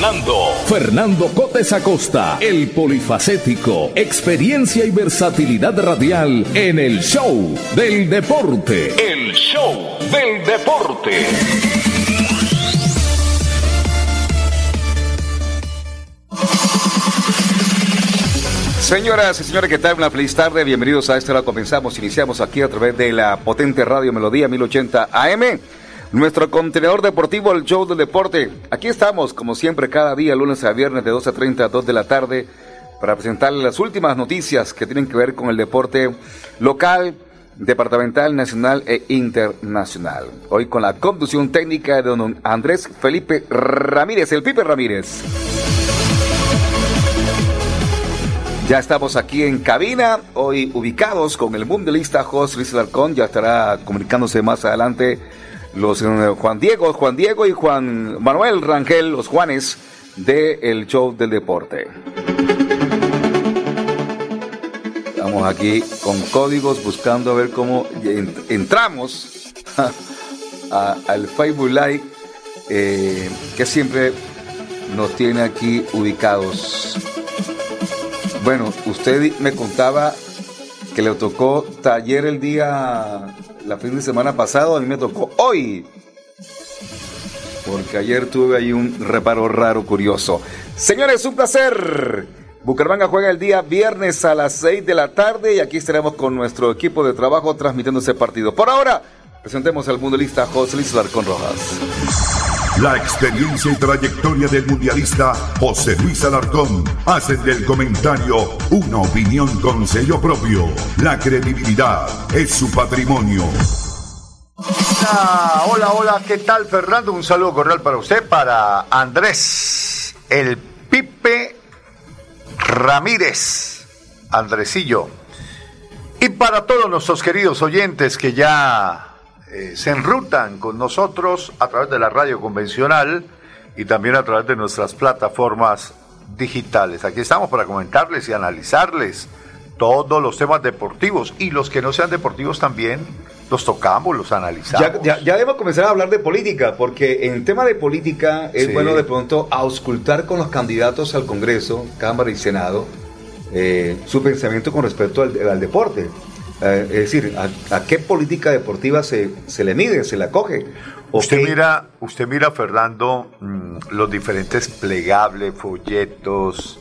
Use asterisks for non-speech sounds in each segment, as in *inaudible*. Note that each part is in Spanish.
Fernando. Fernando Cotes Acosta, el polifacético, experiencia y versatilidad radial en el show del deporte. El show del deporte. Señoras y señores, ¿qué tal? Una feliz tarde. Bienvenidos a esta hora. Comenzamos, iniciamos aquí a través de la potente radio Melodía 1080 AM. Nuestro contenedor deportivo, el show del deporte. Aquí estamos, como siempre, cada día, lunes a viernes, de 12.30 a 2 de la tarde, para presentarles las últimas noticias que tienen que ver con el deporte local, departamental, nacional e internacional. Hoy con la conducción técnica de don Andrés Felipe Ramírez, el Pipe Ramírez. Ya estamos aquí en cabina, hoy ubicados con el mundialista José Luis Alarcón, ya estará comunicándose más adelante los eh, Juan Diego, Juan Diego y Juan Manuel Rangel, los Juanes de el show del deporte. Estamos aquí con códigos buscando a ver cómo entramos *laughs* al Facebook Live eh, que siempre nos tiene aquí ubicados. Bueno, usted me contaba que le tocó taller el día, la fin de semana pasado, a mí me tocó hoy. Porque ayer tuve ahí un reparo raro, curioso. Señores, un placer. Bucaramanga juega el día viernes a las 6 de la tarde y aquí estaremos con nuestro equipo de trabajo transmitiendo ese partido. Por ahora, presentemos al mundialista José Luis Larcón Rojas. La experiencia y trayectoria del mundialista José Luis Alarcón hacen del comentario una opinión con sello propio. La credibilidad es su patrimonio. Hola, hola, hola, ¿qué tal Fernando? Un saludo cordial para usted, para Andrés, el Pipe Ramírez, Andresillo, y para todos nuestros queridos oyentes que ya eh, se enrutan con nosotros a través de la radio convencional y también a través de nuestras plataformas digitales. Aquí estamos para comentarles y analizarles todos los temas deportivos y los que no sean deportivos también los tocamos, los analizamos. Ya, debemos comenzar a hablar de política, porque en tema de política es bueno de pronto auscultar con los candidatos al Congreso, Cámara y Senado eh, su pensamiento con respecto al deporte. Eh, es decir, ¿a, qué política deportiva se, se, le mide, se la coge? Usted mira, usted mira, Fernando, mm, los diferentes plegables, folletos,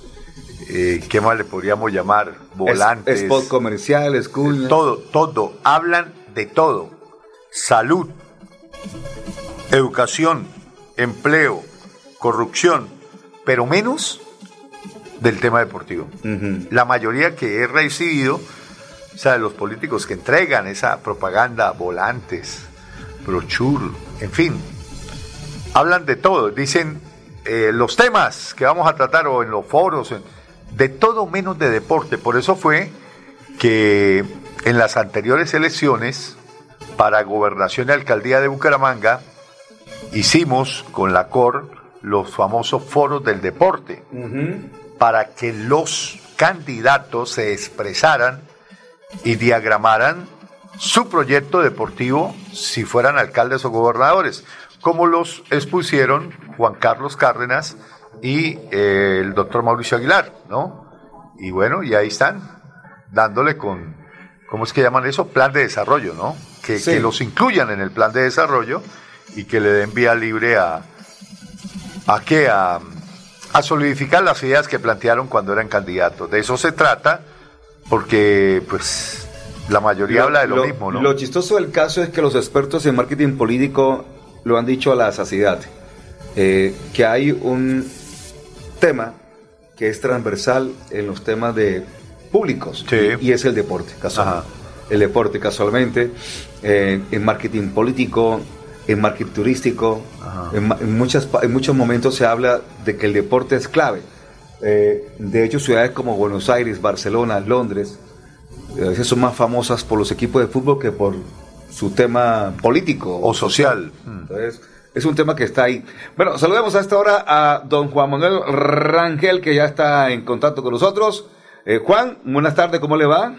eh, ¿qué más le podríamos llamar? Volantes. spot comerciales, cuñas. Todo, todo. Hablan de todo. Salud, educación, empleo, corrupción, pero menos del tema deportivo. La mayoría que he recibido sea, los políticos que entregan esa propaganda, volantes, brochure, en fin, hablan de todo, dicen eh, los temas que vamos a tratar o en los foros, de todo menos de deporte. Por eso fue que en las anteriores elecciones para gobernación y alcaldía de Bucaramanga hicimos con la COR los famosos foros del deporte para que los candidatos se expresaran y diagramaran su proyecto deportivo si fueran alcaldes o gobernadores, como los expusieron Juan Carlos Cárdenas y eh, el doctor Mauricio Aguilar, ¿no? Y bueno, y ahí están, dándole con, ¿cómo es que llaman eso? Plan de desarrollo, ¿no? Que, que los incluyan en el plan de desarrollo y que le den vía libre a, ¿a qué? A, a solidificar las ideas que plantearon cuando eran candidatos. De eso se trata porque pues la mayoría habla de lo, mismo, ¿no? Lo chistoso del caso es que los expertos en marketing político lo han dicho a la saciedad, eh, que hay un tema que es transversal en los temas de públicos y, es el deporte, casualmente. El deporte, casualmente, eh, en marketing político, en marketing turístico, en, muchas, en muchos momentos se habla de que el deporte es clave. Eh, de hecho, ciudades como Buenos Aires, Barcelona, Londres, a veces son más famosas por los equipos de fútbol que por su tema político o social. Entonces, es un tema que está ahí. Bueno, saludemos a esta hora a don Juan Manuel Rangel, que ya está en contacto con nosotros. Eh, Juan, buenas tardes, ¿cómo le va?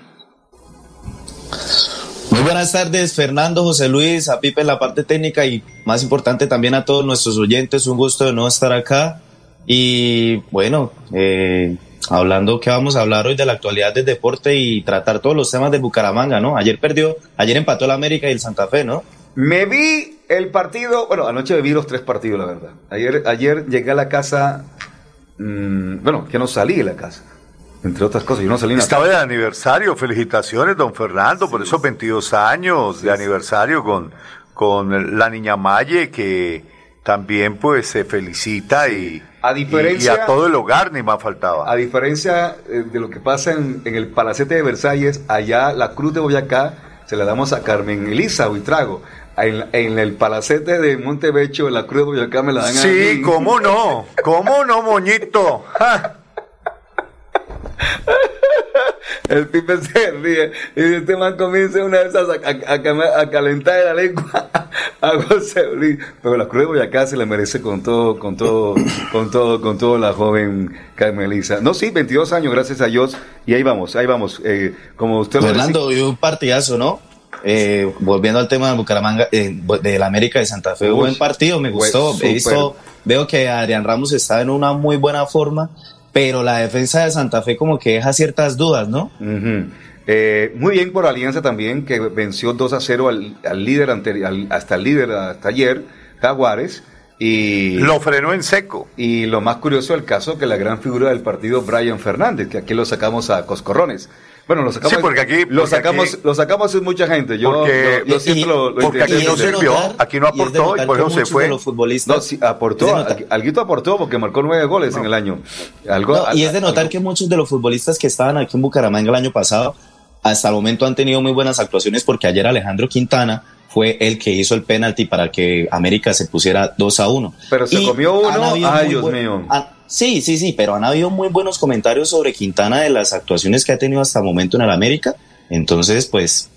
Muy buenas tardes, Fernando, José Luis, a Pipe en la parte técnica y más importante también a todos nuestros oyentes. Un gusto de no estar acá. Y bueno, eh, hablando que vamos a hablar hoy de la actualidad del deporte y tratar todos los temas de Bucaramanga, ¿no? Ayer perdió, ayer empató el América y el Santa Fe, ¿no? Me vi el partido, bueno, anoche me vi los tres partidos, la verdad. Ayer, ayer llegué a la casa, mmm, bueno, que no salí de la casa, entre otras cosas, yo no salí. Estaba de aniversario, felicitaciones, don Fernando, por esos 22 años de aniversario con, con la niña Maye, que también pues se felicita y a diferencia, y, a todo el hogar ni más faltaba. A diferencia eh, de lo que pasa en, el Palacete de Versalles, allá la Cruz de Boyacá se la damos a Carmen Elisa Buitrago. En, en el Palacete de Montebecho, la Cruz de Boyacá me la dan sí, a. Sí, cómo no, cómo no, moñito. *laughs* El pipe se ríe y este man comienza una vez a, a, a, calentar la lengua a José Luis. Pero la Cruz de Boyacá se la merece con todo, con todo, con todo, con todo la joven Carmelisa. No, sí, 22 años, gracias a Dios. Y ahí vamos, ahí vamos. Eh, como usted Fernando, lo un partidazo, ¿no? Eh, volviendo al tema de Bucaramanga, eh, de la América de Santa Fe, buen partido, me gustó. He visto, veo que Adrián Ramos está en una muy buena forma pero la defensa de Santa Fe como que deja ciertas dudas, ¿no? Eh, muy bien por Alianza también, que venció 2 a 0 al, líder anterior, hasta el líder hasta ayer, Jaguares. Y, lo frenó en seco. Y lo más curioso del caso, que la gran figura del partido, Brian Fernández, que aquí lo sacamos a Coscorrones. Bueno, lo sacamos. Sí, porque aquí. lo sacamos, lo sacamos en mucha gente. Yo, porque, yo, siempre lo, Porque aquí no sirvió, aquí no aportó y, por eso se fue. los futbolistas no, sí, aportó. Alguito aportó porque marcó nueve goles en el año. Algo, y es de notar que muchos de los futbolistas que estaban aquí en Bucaramanga el año pasado, hasta el momento han tenido muy buenas actuaciones porque ayer Alejandro Quintana fue el que hizo el penalti para que América se pusiera 2 a 1. Pero se comió uno. Ay, Dios mío. Sí, sí, sí, pero han habido muy buenos comentarios sobre Quintana de las actuaciones que ha tenido hasta el momento en el América. Entonces, pues,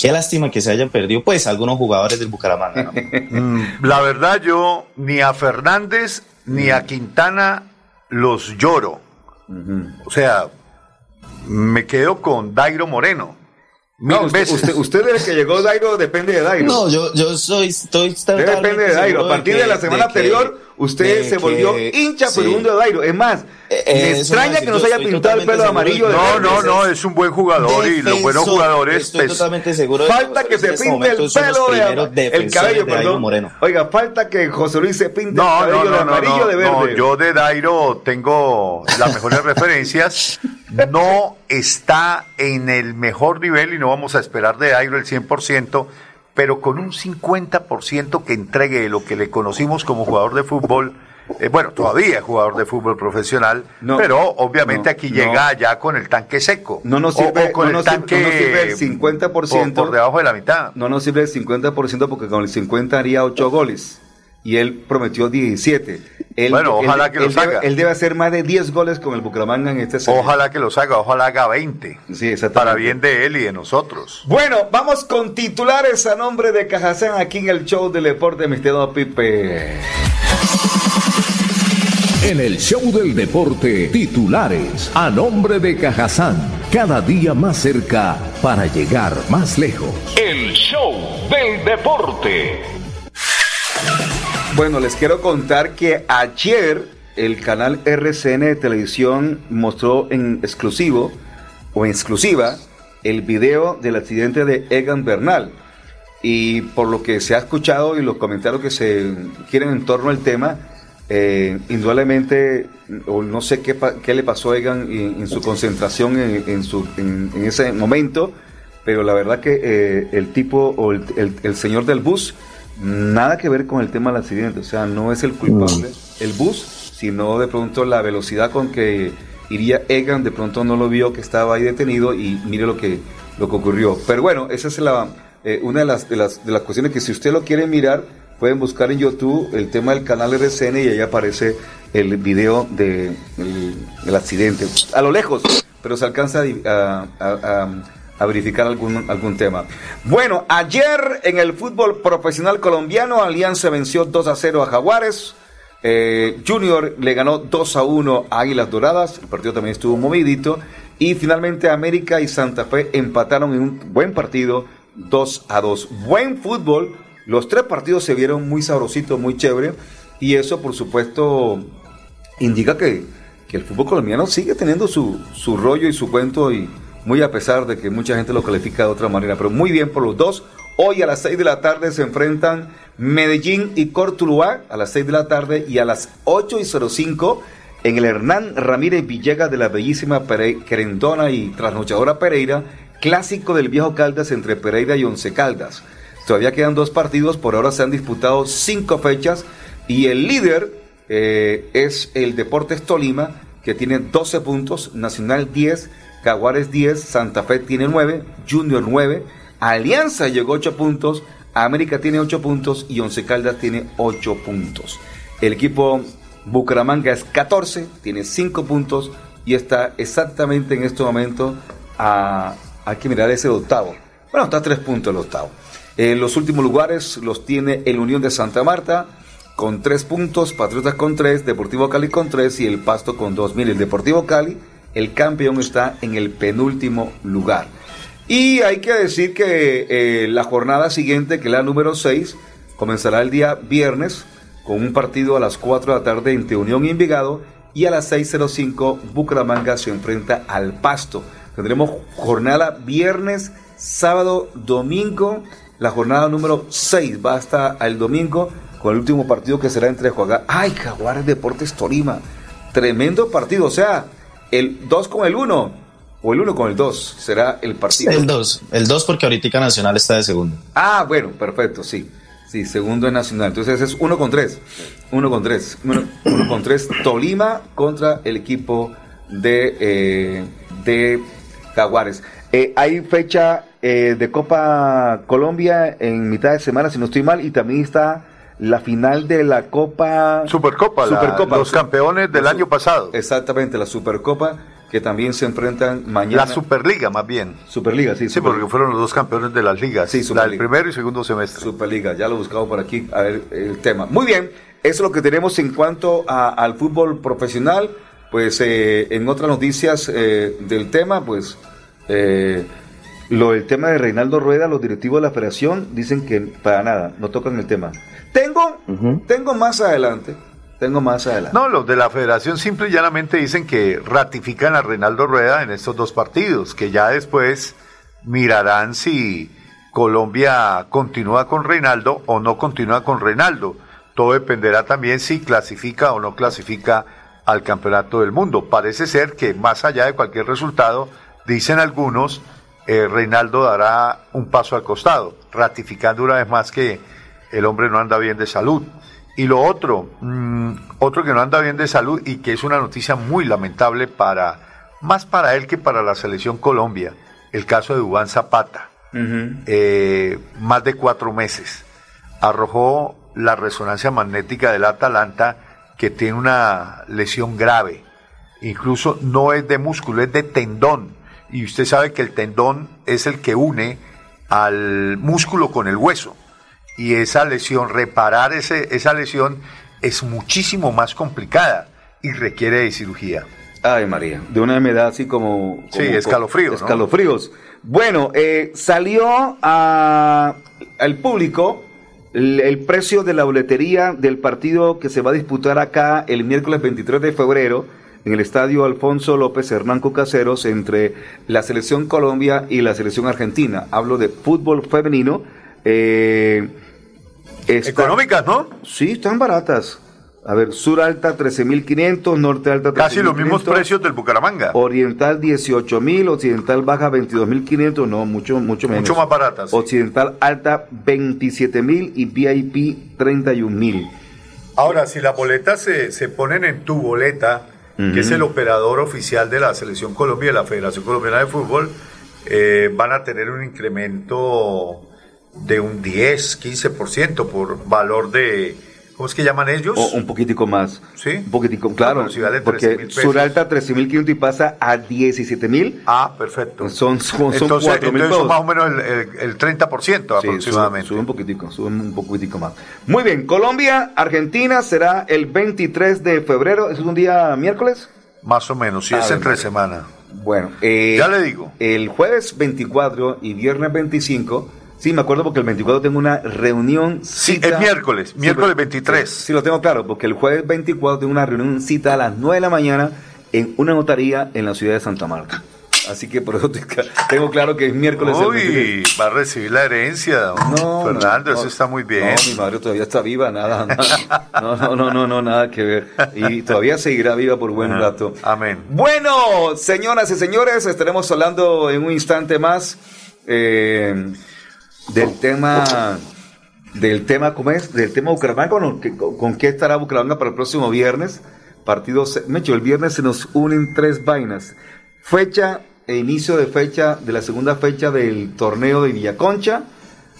qué lástima que se hayan perdido, pues, algunos jugadores del Bucaramanga. *laughs* Mm, la verdad, yo ni a Fernández ni a Quintana los lloro. O sea, me quedo con Dairo Moreno. No, usted, usted, desde que llegó Dairo depende de Dairo. No, yo, yo soy, estoy Depende de Dairo. A partir de, la semana anterior, usted se volvió hincha por un de Dairo. Es más, eh, me extraña que no se haya pintado el pelo amarillo. De no, no, no, es un buen jugador y los buenos jugadores. Estoy pues, totalmente seguro. Falta que se pinte el pelo de, el cabello, perdón. Moreno. Oiga, falta que José Luis se pinte el cabello de amarillo de verde. No, yo de Dairo tengo las mejores referencias. No está en el mejor nivel y no vamos a esperar de Dairo el 100%, pero con un 50% que entregue lo que le conocimos como jugador de fútbol. Eh, bueno, todavía jugador de fútbol profesional, pero obviamente aquí llega ya con el tanque seco. No nos sirve, con el tanque el 50%. Por, por, debajo de la mitad. No nos sirve el 50% porque con el 50 haría 8 goles y él prometió 17. Él, bueno, ojalá que lo haga. él debe hacer más de 10 goles con el Bucaramanga en este serie. Ojalá que lo haga, ojalá haga 20. Sí, Para bien de él y de nosotros. Bueno, vamos con titulares a nombre de Cajazán aquí en el show del deporte, mi estimado Pipe. En el show del deporte, titulares a nombre de Cajazán, cada día más cerca para llegar más lejos. El show del deporte. Bueno, les quiero contar que ayer el canal RCN de televisión mostró en exclusivo o en exclusiva el video del accidente de Egan Bernal. Y por lo que se ha escuchado y los comentarios que se quieren en torno al tema, Eh, indudablemente, o no sé qué, qué le pasó a Egan en, su concentración en, en, ese momento, pero la verdad que eh, el tipo o el, el, señor del bus, nada que ver con el tema del accidente, o sea, no es el culpable el bus, sino de pronto la velocidad con que iría Egan, de pronto no lo vio que estaba ahí detenido y mire lo que, lo que ocurrió. Pero bueno, esa es la, eh, una de las, de, las, de las cuestiones que si usted lo quiere mirar, pueden buscar en YouTube el tema del canal RCN y ahí aparece el video del de, accidente. A lo lejos, pero se alcanza a, verificar algún, algún tema. Bueno, ayer en el fútbol profesional colombiano, Alianza venció 2 a 0 a Jaguares. Eh, Junior le ganó 2 a 1 a Águilas Doradas. El partido también estuvo movidito. Y finalmente América y Santa Fe empataron en un buen partido 2 a 2. Buen fútbol. Los tres partidos se vieron muy sabrositos, muy chévere. Y eso, por supuesto, indica que, el fútbol colombiano sigue teniendo su, su rollo y su cuento. Y muy a pesar de que mucha gente lo califica de otra manera. Pero muy bien por los dos. Hoy a las 6 de la tarde se enfrentan Medellín y Cortuluá a las 6 de la tarde y a las 8 y 05 en el Hernán Ramírez Villegas de la bellísima Querendona y trasnochadora Pereira clásico del viejo Caldas entre Pereira y Once Caldas. Todavía quedan dos partidos, por ahora se han disputado cinco fechas y el líder eh, es el Deportes Tolima, que tiene 12 puntos, Nacional 10, Caguares 10, Santa Fe tiene 9, Junior 9, Alianza llegó 8 puntos, América tiene 8 puntos y Once Caldas tiene 8 puntos. El equipo Bucaramanga es 14, tiene 5 puntos y está exactamente en este momento a hay que mirar ese octavo. Bueno, está a tres puntos el octavo. En los últimos lugares los tiene el Unión de Santa Marta con tres puntos, Patriotas con tres, Deportivo Cali con tres y el Pasto con dos. Mire, el Deportivo Cali, el campeón está en el penúltimo lugar. Y hay que decir que eh, la jornada siguiente, que es la número 6, comenzará el día viernes con un partido a las 4 de la tarde entre Unión y Envigado y a las 6.05 Bucaramanga se enfrenta al Pasto. Tendremos jornada viernes, sábado, domingo. La jornada número 6 va hasta el domingo con el último partido que será entre Juárez. ¡Ay, Jaguares Deportes Tolima! Tremendo partido. O sea, el 2 con el 1 o el 1 con el 2 será el partido. El 2. El 2 porque ahorita Nacional está de segundo. Ah, bueno, perfecto, sí. Sí, segundo en Nacional. Entonces es 1 con 3. 1 con 3. 1 con 3. Tolima contra el equipo de, eh, de Jaguares. Eh, hay fecha eh, de Copa Colombia en mitad de semana, si no estoy mal, y también está la final de la Copa Supercopa, Supercopa los campeones del año pasado. Exactamente, la Supercopa que también se enfrentan mañana. La Superliga, más bien. Superliga, sí. Sí, porque fueron los dos campeones de las ligas. Sí, La del primero y segundo semestre. Superliga, ya lo buscamos por aquí, a ver el tema. Muy bien, eso es lo que tenemos en cuanto al fútbol profesional. Pues eh, en otras noticias eh, del tema, pues eh, lo del tema de Reinaldo Rueda, los directivos de la federación dicen que para nada, no tocan el tema. Tengo, tengo más adelante, tengo más adelante. No, los de la federación simple y llanamente dicen que ratifican a Reinaldo Rueda en estos dos partidos, que ya después mirarán si Colombia continúa con Reinaldo o no continúa con Reinaldo. Todo dependerá también si clasifica o no clasifica al Campeonato del Mundo. Parece ser que más allá de cualquier resultado, dicen algunos, eh, Reinaldo dará un paso al costado, ratificando una vez más que el hombre no anda bien de salud. Y lo otro, mm, otro que no anda bien de salud y que es una noticia muy lamentable para, más para él que para la selección Colombia, el caso de Dubán Zapata. Eh, más de cuatro meses. Arrojó la resonancia magnética del Atalanta que tiene una lesión grave. Incluso no es de músculo, es de tendón. Y usted sabe que el tendón es el que une al músculo con el hueso. Y esa lesión, reparar ese, esa lesión es muchísimo más complicada y requiere de cirugía. Ay, María, de una enfermedad así como... sí, escalofríos. Escalofríos. Bueno, eh, salió a, al público el, precio de la boletería del partido que se va a disputar acá el miércoles 23 de febrero en el estadio Alfonso López Hernán Caseros entre la selección Colombia y la selección Argentina. Hablo de fútbol femenino. Eh, Económicas, ¿no? Sí, están baratas. A ver, sur alta 13.500, norte alta 13.500. Casi los mismos precios del Bucaramanga. Oriental 18.000, occidental baja 22.500, no, mucho, mucho menos. Mucho más baratas. Occidental alta 27.000 y VIP 31.000. Ahora, si las boletas se, se ponen en tu boleta, que es el operador oficial de la Selección Colombia y de la Federación Colombiana de Fútbol, eh, van a tener un incremento de un 10, 15% por valor de, ¿cómo es que llaman ellos? O un poquitico más. Sí. Un poquitico, claro. vale 13.000 porque pesos. sur alta 13.500 y pasa a 17.000. Ah, perfecto. Son, son, son entonces, 4.000 entonces son más o menos el, el, el 30% Sí, aproximadamente. Sube, sube un poquitico, sube un poquitico más. Muy bien, Colombia, Argentina será el 23 de febrero. ¿Eso es un día miércoles? Más o menos, si A es entre semana. Bueno, eh, Ya le digo. El jueves 24 y viernes 25. Sí, me acuerdo porque el 24 tengo una reunión. Sí, cita- es miércoles, Sí, miércoles pero- 23. Sí, sí, lo tengo claro, porque el jueves 24 tengo una reunión cita a las 9 de la mañana en una notaría en la ciudad de Santa Marta. Así que por eso te- tengo claro que es miércoles. el 23. Uy, va a recibir la herencia, No, Fernando, no, eso está muy bien. No, mi madre todavía está viva, nada, nada. No, no, no, no, no, nada que ver. Y todavía seguirá viva por buen rato. Amén. Bueno, señoras y señores, estaremos hablando en un instante más eh, del tema, del tema, ¿cómo es? Del tema Bucaramanga, con, con, con qué estará Bucaramanga para el próximo viernes. Partido, Mecho, el viernes se nos unen tres vainas. Fecha e inicio de fecha de la segunda fecha del torneo de Villaconcha.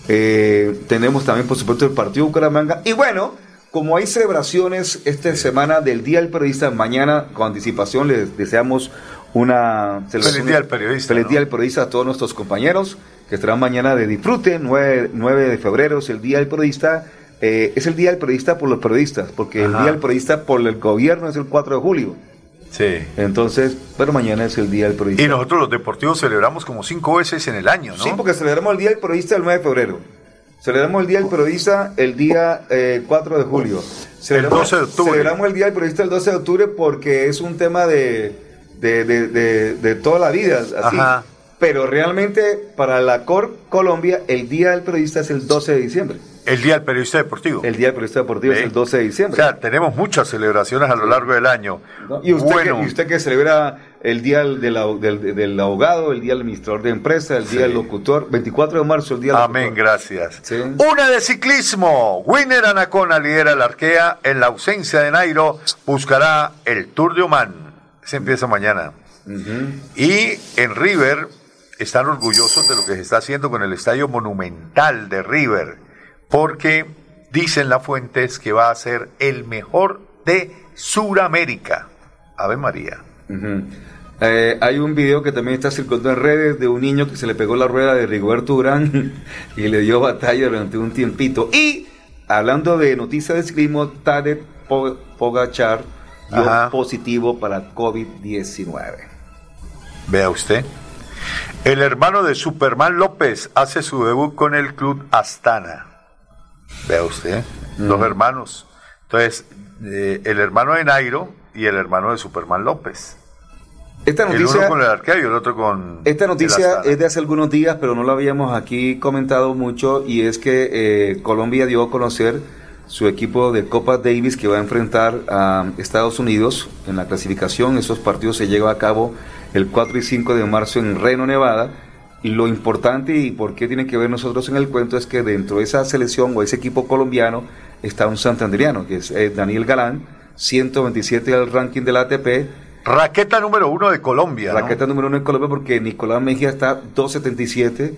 Eh, tenemos también, por supuesto, el partido Bucaramanga. Y bueno, como hay celebraciones esta semana del Día del Periodista, mañana con anticipación les deseamos una celebración. Día del Periodista, Feliz ¿no? Día del Periodista a todos nuestros compañeros que estarán mañana de disfrute. 9, 9 de febrero es el Día del Periodista. Eh, es el Día del Periodista por los periodistas, porque el. Día del Periodista por el gobierno es el 4 de julio. Sí. Entonces, pero mañana es el Día del Periodista. Y nosotros los deportivos celebramos como cinco veces en el año, ¿no? Sí, porque celebramos el Día del Periodista el 9 de febrero. Celebramos el Día del Periodista el día eh, 4 de julio. Celebramos, 12 de octubre. Celebramos el Día del Periodista el 12 de octubre porque es un tema de, de, de- de- de toda la vida. Así. Ajá. Pero realmente para la COR Colombia el Día del Periodista es el 12 de diciembre. El Día del Periodista Deportivo. El Día del Periodista Deportivo es el 12 de O diciembre. sea, tenemos muchas celebraciones a lo largo del año. ¿no? Y usted, bueno, que, y usted que celebra el Día del, del, del- del abogado, el Día del administrador de empresa, el Día Sí. del locutor, 24 de marzo, el Día del amén, locutor. gracias. Sí. Una de ciclismo. Winner Anacona lidera el Arkea. En la ausencia de Nairo, buscará el Tour de Oman. Se empieza mañana. Y en River están orgullosos de lo que se está haciendo con el estadio monumental de River, porque dicen las fuentes que va a ser el mejor de Suramérica. Ave María. Eh, hay un video que también está circulando en redes de un niño que se le pegó la rueda de Rigoberto Urán *laughs* y le dio batalla durante un tiempito. Y hablando de noticias de Tadej Po- Pogachar dio Ajá. positivo para COVID-19. Vea usted. El hermano de Superman López hace su debut con el club Astana. Vea usted, dos hermanos. Entonces, eh, el hermano de Nairo y el hermano de Superman López. Esta El noticia, uno con el arqueo y el otro con. esta noticia es de hace algunos días, pero no la habíamos aquí comentado mucho, y es que eh, Colombia dio a conocer su equipo de Copa Davis que va a enfrentar a Estados Unidos en la clasificación. Esos partidos se llevan a cabo el 4 y 5 de marzo en Reno, Nevada. Y lo importante y por qué tiene que ver nosotros en el cuento es que dentro de esa selección o ese equipo colombiano está un santanderiano, que es eh, Daniel Galán, 127 del ranking del ATP, Raqueta número uno de Colombia. ¿no? Raqueta número uno en Colombia porque Nicolás Mejía está 277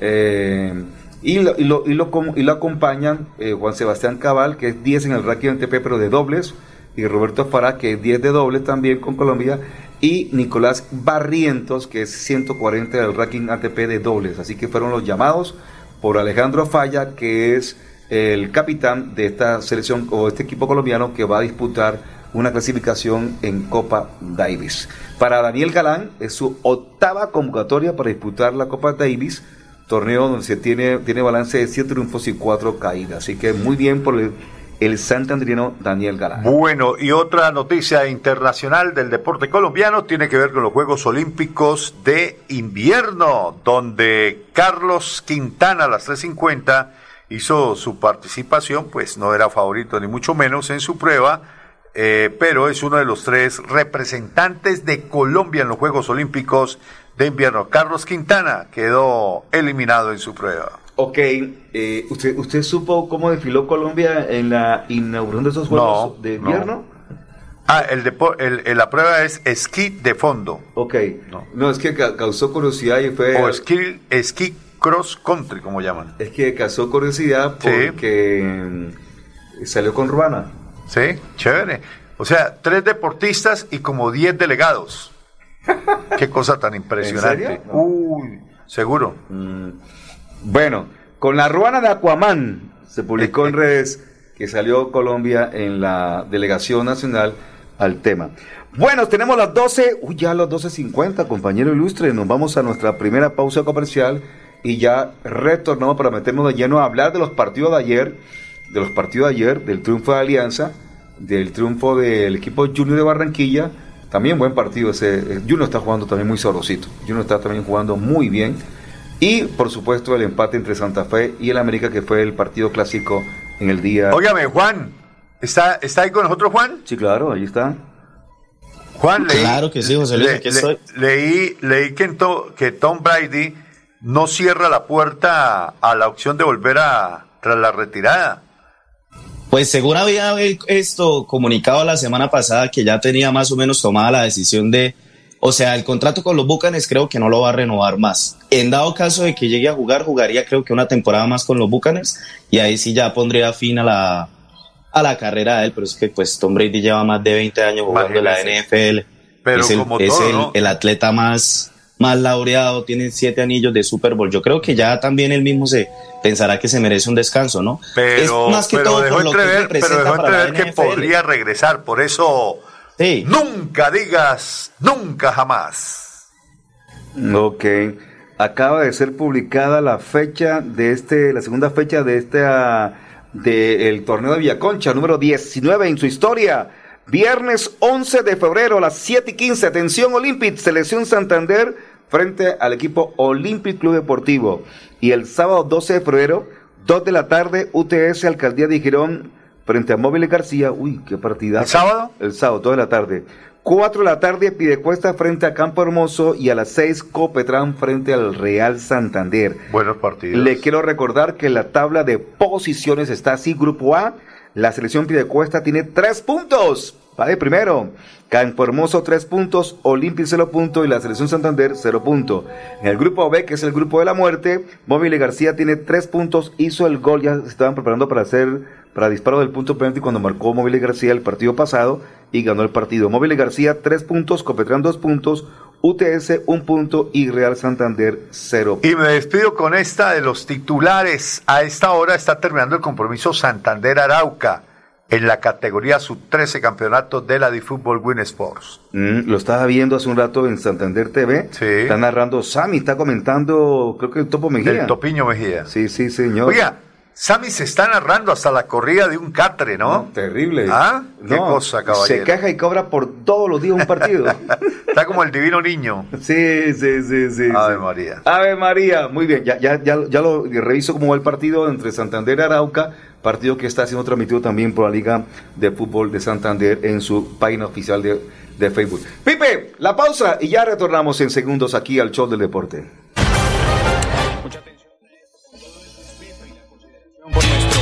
eh, y, lo, y, lo, y, lo, y lo acompañan eh, Juan Sebastián Cabal que es 10 en el ranking ATP pero de dobles y Roberto Farah que es 10 de dobles también con Colombia y Nicolás Barrientos que es 140 del ranking ATP de dobles así que fueron los llamados por Alejandro Falla que es el capitán de esta selección o este equipo colombiano que va a disputar una clasificación en Copa Davis. Para Daniel Galán es su octava convocatoria para disputar la Copa Davis, torneo donde se tiene, tiene balance de 7 triunfos y 4 caídas. Así que muy bien por el, el santandriano Daniel Galán. Bueno, y otra noticia internacional del deporte colombiano tiene que ver con los Juegos Olímpicos de invierno, donde Carlos Quintana a las 3.50 hizo su participación, pues no era favorito ni mucho menos en su prueba, eh, pero es uno de los tres representantes de Colombia en los Juegos Olímpicos de invierno. Carlos Quintana quedó eliminado en su prueba. Ok, eh, ¿usted, ¿usted supo cómo desfiló Colombia en la inauguración de esos Juegos No, de invierno? Ah, el, depo- el- el- la prueba es esquí de fondo Ok, No. no. es que ca- causó curiosidad y fue... o esquí, esquí cross country, como llaman. Es que causó curiosidad porque mm, salió con Ruana. Sí, chévere. O sea, tres deportistas y como diez delegados. *laughs* Qué cosa tan impresionante. serio? No. Uy, seguro. Bueno, con la ruana de Aquaman se publicó en *laughs* redes que salió Colombia en la delegación nacional al tema. Bueno, tenemos las 12, uy, ya las 12.50, compañero ilustre, nos vamos a nuestra primera pausa comercial y ya retornamos para meternos de lleno a hablar de los partidos de ayer, de los partidos de ayer, del triunfo de Alianza, del triunfo del equipo Junior de Barranquilla, también buen partido ese, eh, Junior está jugando también muy sabrosito, Junior está también jugando muy bien, y por supuesto el empate entre Santa Fe y el América que fue el partido clásico en el día... Óigame, Juan, ¿está, ¿está ahí con nosotros, Juan? Sí, claro, ahí está. Juan, leí, Claro que sí, José Luis, aquí estoy. Leí, leí que, en to- que Tom Brady no cierra la puerta a la opción de volver a tras la retirada. Pues según había esto comunicado la semana pasada que ya tenía más o menos tomada la decisión de, o sea, el contrato con los Bucanes creo que no lo va a renovar más. En dado caso de que llegue a jugar, jugaría creo que una temporada más con los Bucanes y ahí sí ya pondría fin a la a la carrera de él, pero es que pues Tom Brady lleva más de 20 años jugando en la. NFL. Pero es el, como es todo, el, ¿no? el atleta más más laureado, tiene siete anillos de Super Bowl. Yo creo que ya también él mismo se pensará que se merece un descanso, ¿no? Pero, es más que pero todo dejó por lo que pero dejó entrever que NFL. podría regresar. Por eso, Sí. nunca digas, nunca jamás. Ok. Acaba de ser publicada la fecha de este, la segunda fecha de este del torneo de Villaconcha, número 19 en su historia. Viernes 11 de febrero a las 7 y 15. Atención Olympic, Selección Santander frente al equipo Olympic Club Deportivo. Y el sábado 12 de febrero, 2 de la tarde, UTS Alcaldía de Girón frente a Móviles García. Uy, qué partida. ¿El sábado? El sábado, 2 de la tarde. 4 de la tarde, Pidecuesta frente a Campo Hermoso y a las 6, Copetrán frente al Real Santander. Buenos partidos. Le quiero recordar que la tabla de posiciones está así, Grupo A. La selección Pidecuesta tiene 3 puntos. Va de primero. Campo Hermoso 3 puntos, Olimpia 0 puntos y la selección Santander 0 puntos. En el grupo B, que es el grupo de la muerte, Móvil García tiene 3 puntos, hizo el gol, ya se estaban preparando para hacer, para disparo del punto penalti cuando marcó Móvil García el partido pasado y ganó el partido. Móvil García 3 puntos, Copetrán 2 puntos, UTS 1 punto y Real Santander 0 Y me despido con esta de los titulares. A esta hora está terminando el compromiso Santander Arauca en la categoría sub-13 campeonato de la de fútbol Win Sports. Mm, lo estaba viendo hace un rato en Santander TV. Sí. Está narrando Sammy, está comentando, creo que el Topo Mejía. El Topiño Mejía. Sí, sí, señor. Oiga, Sammy se está narrando hasta la corrida de un catre, ¿no? Terrible. ¿Ah? Qué cosa, caballero. Se queja y cobra por todos los días un partido. *laughs* Está como el divino niño. sí, sí, sí, sí. Ave sí. María. Ave María. Muy bien, ya, ya, ya, ya lo reviso cómo va el partido entre Santander y Arauca. Partido que está siendo transmitido también por la Liga de Fútbol de Santander en su página oficial de, de Facebook. Pipe, la pausa y ya retornamos en segundos aquí al show del deporte.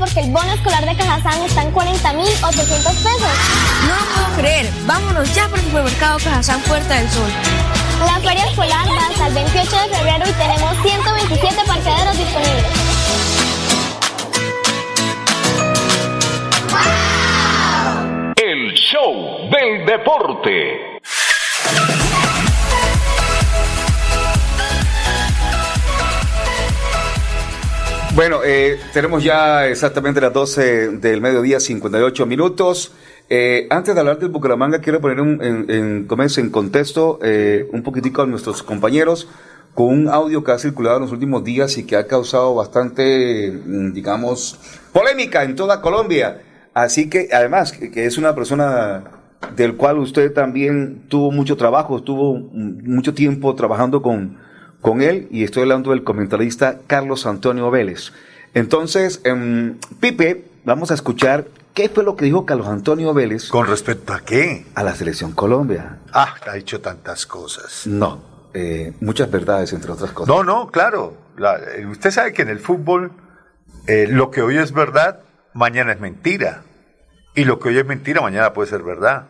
Porque el bono escolar de Cajazán está en 40.800 pesos. No lo puedo creer. Vámonos ya por el supermercado Cajazán Puerta del Sol. La feria escolar va hasta el 28 de febrero y tenemos 127 parqueaderos disponibles. El show del deporte. Bueno, eh, tenemos ya exactamente las 12 del mediodía, 58 minutos. Eh, antes de hablar del Bucaramanga, quiero poner un, en, en, contexto eh, un poquitico a nuestros compañeros con un audio que ha circulado en los últimos días y que ha causado bastante, mm, digamos, polémica en toda Colombia. Así que, además, que, que es una persona del cual usted también tuvo mucho trabajo, estuvo mm, mucho tiempo trabajando con, con él, y estoy hablando del comentarista Carlos Antonio Vélez. Entonces, eh, Pipe, vamos a escuchar qué fue lo que dijo Carlos Antonio Vélez. ¿Con respecto a qué? A la selección Colombia. Ah, ha dicho tantas cosas. No, eh, muchas verdades, entre otras cosas. No, no, claro. La, eh, usted sabe que en el fútbol eh, lo que hoy es verdad, mañana es mentira. Y lo que hoy es mentira, mañana puede ser verdad.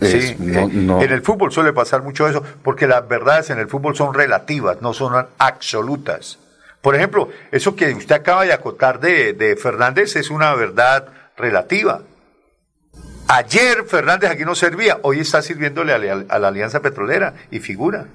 Sí, no, eh, no. en el fútbol suele pasar mucho eso, porque las verdades en el fútbol son relativas, no son absolutas. Por ejemplo, eso que usted acaba de acotar de, de Fernández es una verdad relativa. Ayer Fernández aquí no servía, hoy está sirviéndole a la, a la Alianza Petrolera y figura.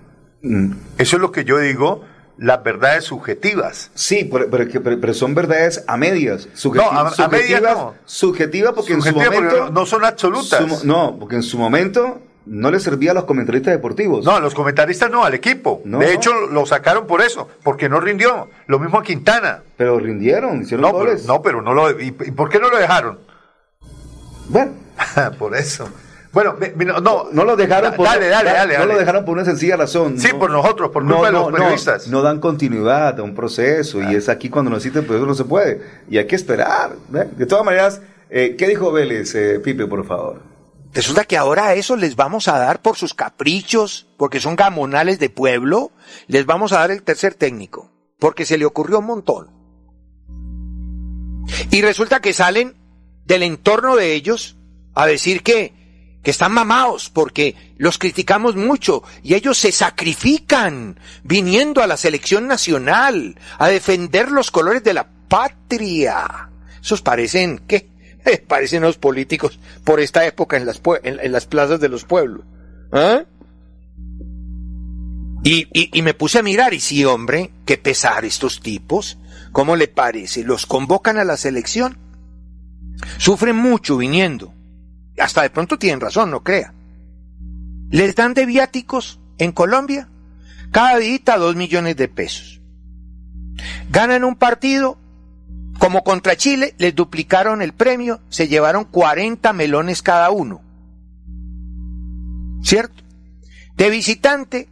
Mm. Eso es lo que yo digo las verdades subjetivas. Sí, pero, pero, pero- pero son verdades a medias. Subjeti- No, a- a medias subjetivas- no. Subjetivas porque en Subjetivas su momento. no- son absolutas. su no, porque en su momento no le servía a los comentaristas deportivos. No, a los comentaristas no, al equipo. No, de no. hecho, lo sacaron por eso, porque no rindió. Lo mismo a Quintana. Pero rindieron, hicieron No, pero, goles. no, pero no lo. ¿Y, y por qué no lo dejaron? Bueno. *laughs* por eso. Bueno, no, no, No lo dejaron por, dale, dale, da- dale, no dale. lo dejaron por una sencilla razón. Sí, No- por nosotros, por culpa de los periodistas. No, dan continuidad a un proceso y es aquí cuando necesitan, pues eso no se puede. Y hay que esperar. De todas maneras, eh, ¿qué dijo Vélez, eh, Pipe, por favor? Resulta que ahora a eso les vamos a dar por sus caprichos, porque son gamonales de pueblo, les vamos a dar el tercer técnico, porque se le ocurrió un montón. Y resulta que salen del entorno de ellos a decir que, que están mamados, porque los criticamos mucho y ellos se sacrifican viniendo a la selección nacional a defender los colores de la patria. Esos parecen, ¿qué? *laughs* Parecen los políticos por esta época en las, en, en las plazas de los pueblos. ¿Ah? Y, y, y me puse a mirar y sí, hombre, qué pesar estos tipos. ¿Cómo le parece? Los convocan a la selección. Sufren mucho viniendo. Hasta de pronto tienen razón, no crea. Les dan de viáticos en Colombia cada día dos millones de pesos. Ganan un partido, como contra Chile, les duplicaron el premio, se llevaron 40 melones cada uno. ¿Cierto? De visitante,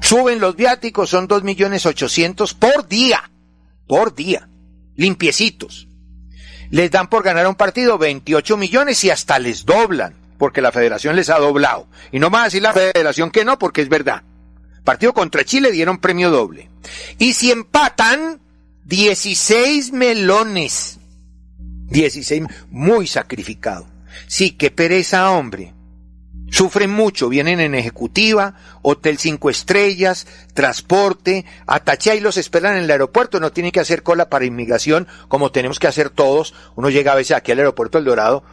suben los viáticos, son dos millones ochocientos por día. Por día. Limpiecitos. Les dan por ganar un partido 28 millones y hasta les doblan, porque la federación les ha doblado. Y no a decir la federación que no, porque es verdad. Partido contra Chile dieron premio doble. Y si empatan, 16 melones. 16, muy sacrificado. Sí, qué pereza, hombre. Sufren mucho, vienen en ejecutiva, hotel cinco estrellas, transporte, atachá y los esperan en el aeropuerto, no tienen que hacer cola para inmigración como tenemos que hacer todos. Uno llega a veces aquí al aeropuerto El Dorado,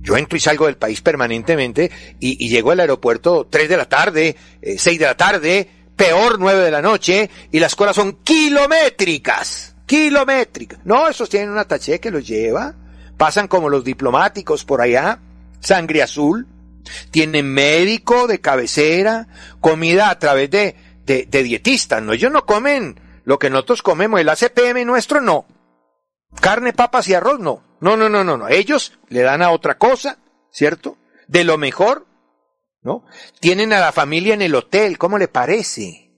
yo entro y salgo del país permanentemente y, llego al aeropuerto 3 de la tarde, eh, 6 de la tarde, peor 9 de la noche y las colas son kilométricas, kilométricas. No, esos tienen un ataché que los lleva, pasan como los diplomáticos por allá, sangre azul, tienen médico de cabecera, comida a través de, de, dietistas, ¿no? Ellos no comen lo que nosotros comemos, el ACPM nuestro no. Carne, papas y arroz, no. No, no, no, no, no. Ellos le dan a otra cosa, ¿cierto? De lo mejor, ¿no? Tienen a la familia en el hotel, ¿cómo le parece?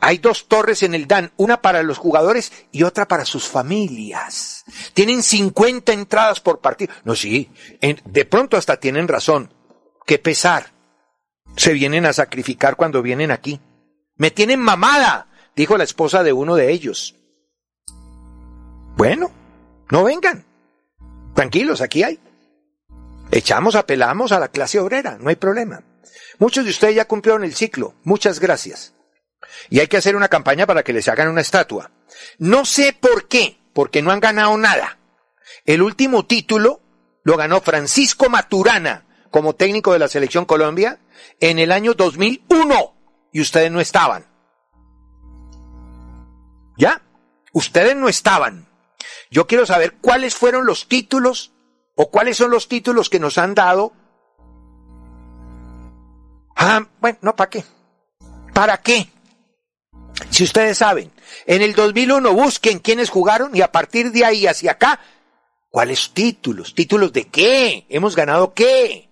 Hay dos torres en el DAN, una para los jugadores y otra para sus familias. Tienen 50 entradas por partido. No, sí, de pronto hasta tienen razón. Qué pesar. Se vienen a sacrificar cuando vienen aquí. Me tienen mamada, dijo la esposa de uno de ellos. Bueno, no vengan. Tranquilos, aquí hay. Echamos, apelamos a la clase obrera, no hay problema. Muchos de ustedes ya cumplieron el ciclo. Muchas gracias. Y hay que hacer una campaña para que les hagan una estatua. No sé por qué, porque no han ganado nada. El último título lo ganó Francisco Maturana como técnico de la Selección Colombia en el año 2001 y ustedes no estaban. ¿Ya? Ustedes no estaban. Yo quiero saber cuáles fueron los títulos o cuáles son los títulos que nos han dado. Ah, bueno, no, ¿para qué? ¿Para qué? Si ustedes saben, en el 2001 busquen quiénes jugaron y a partir de ahí hacia acá, ¿cuáles títulos? ¿Títulos de qué? ¿Hemos ganado qué?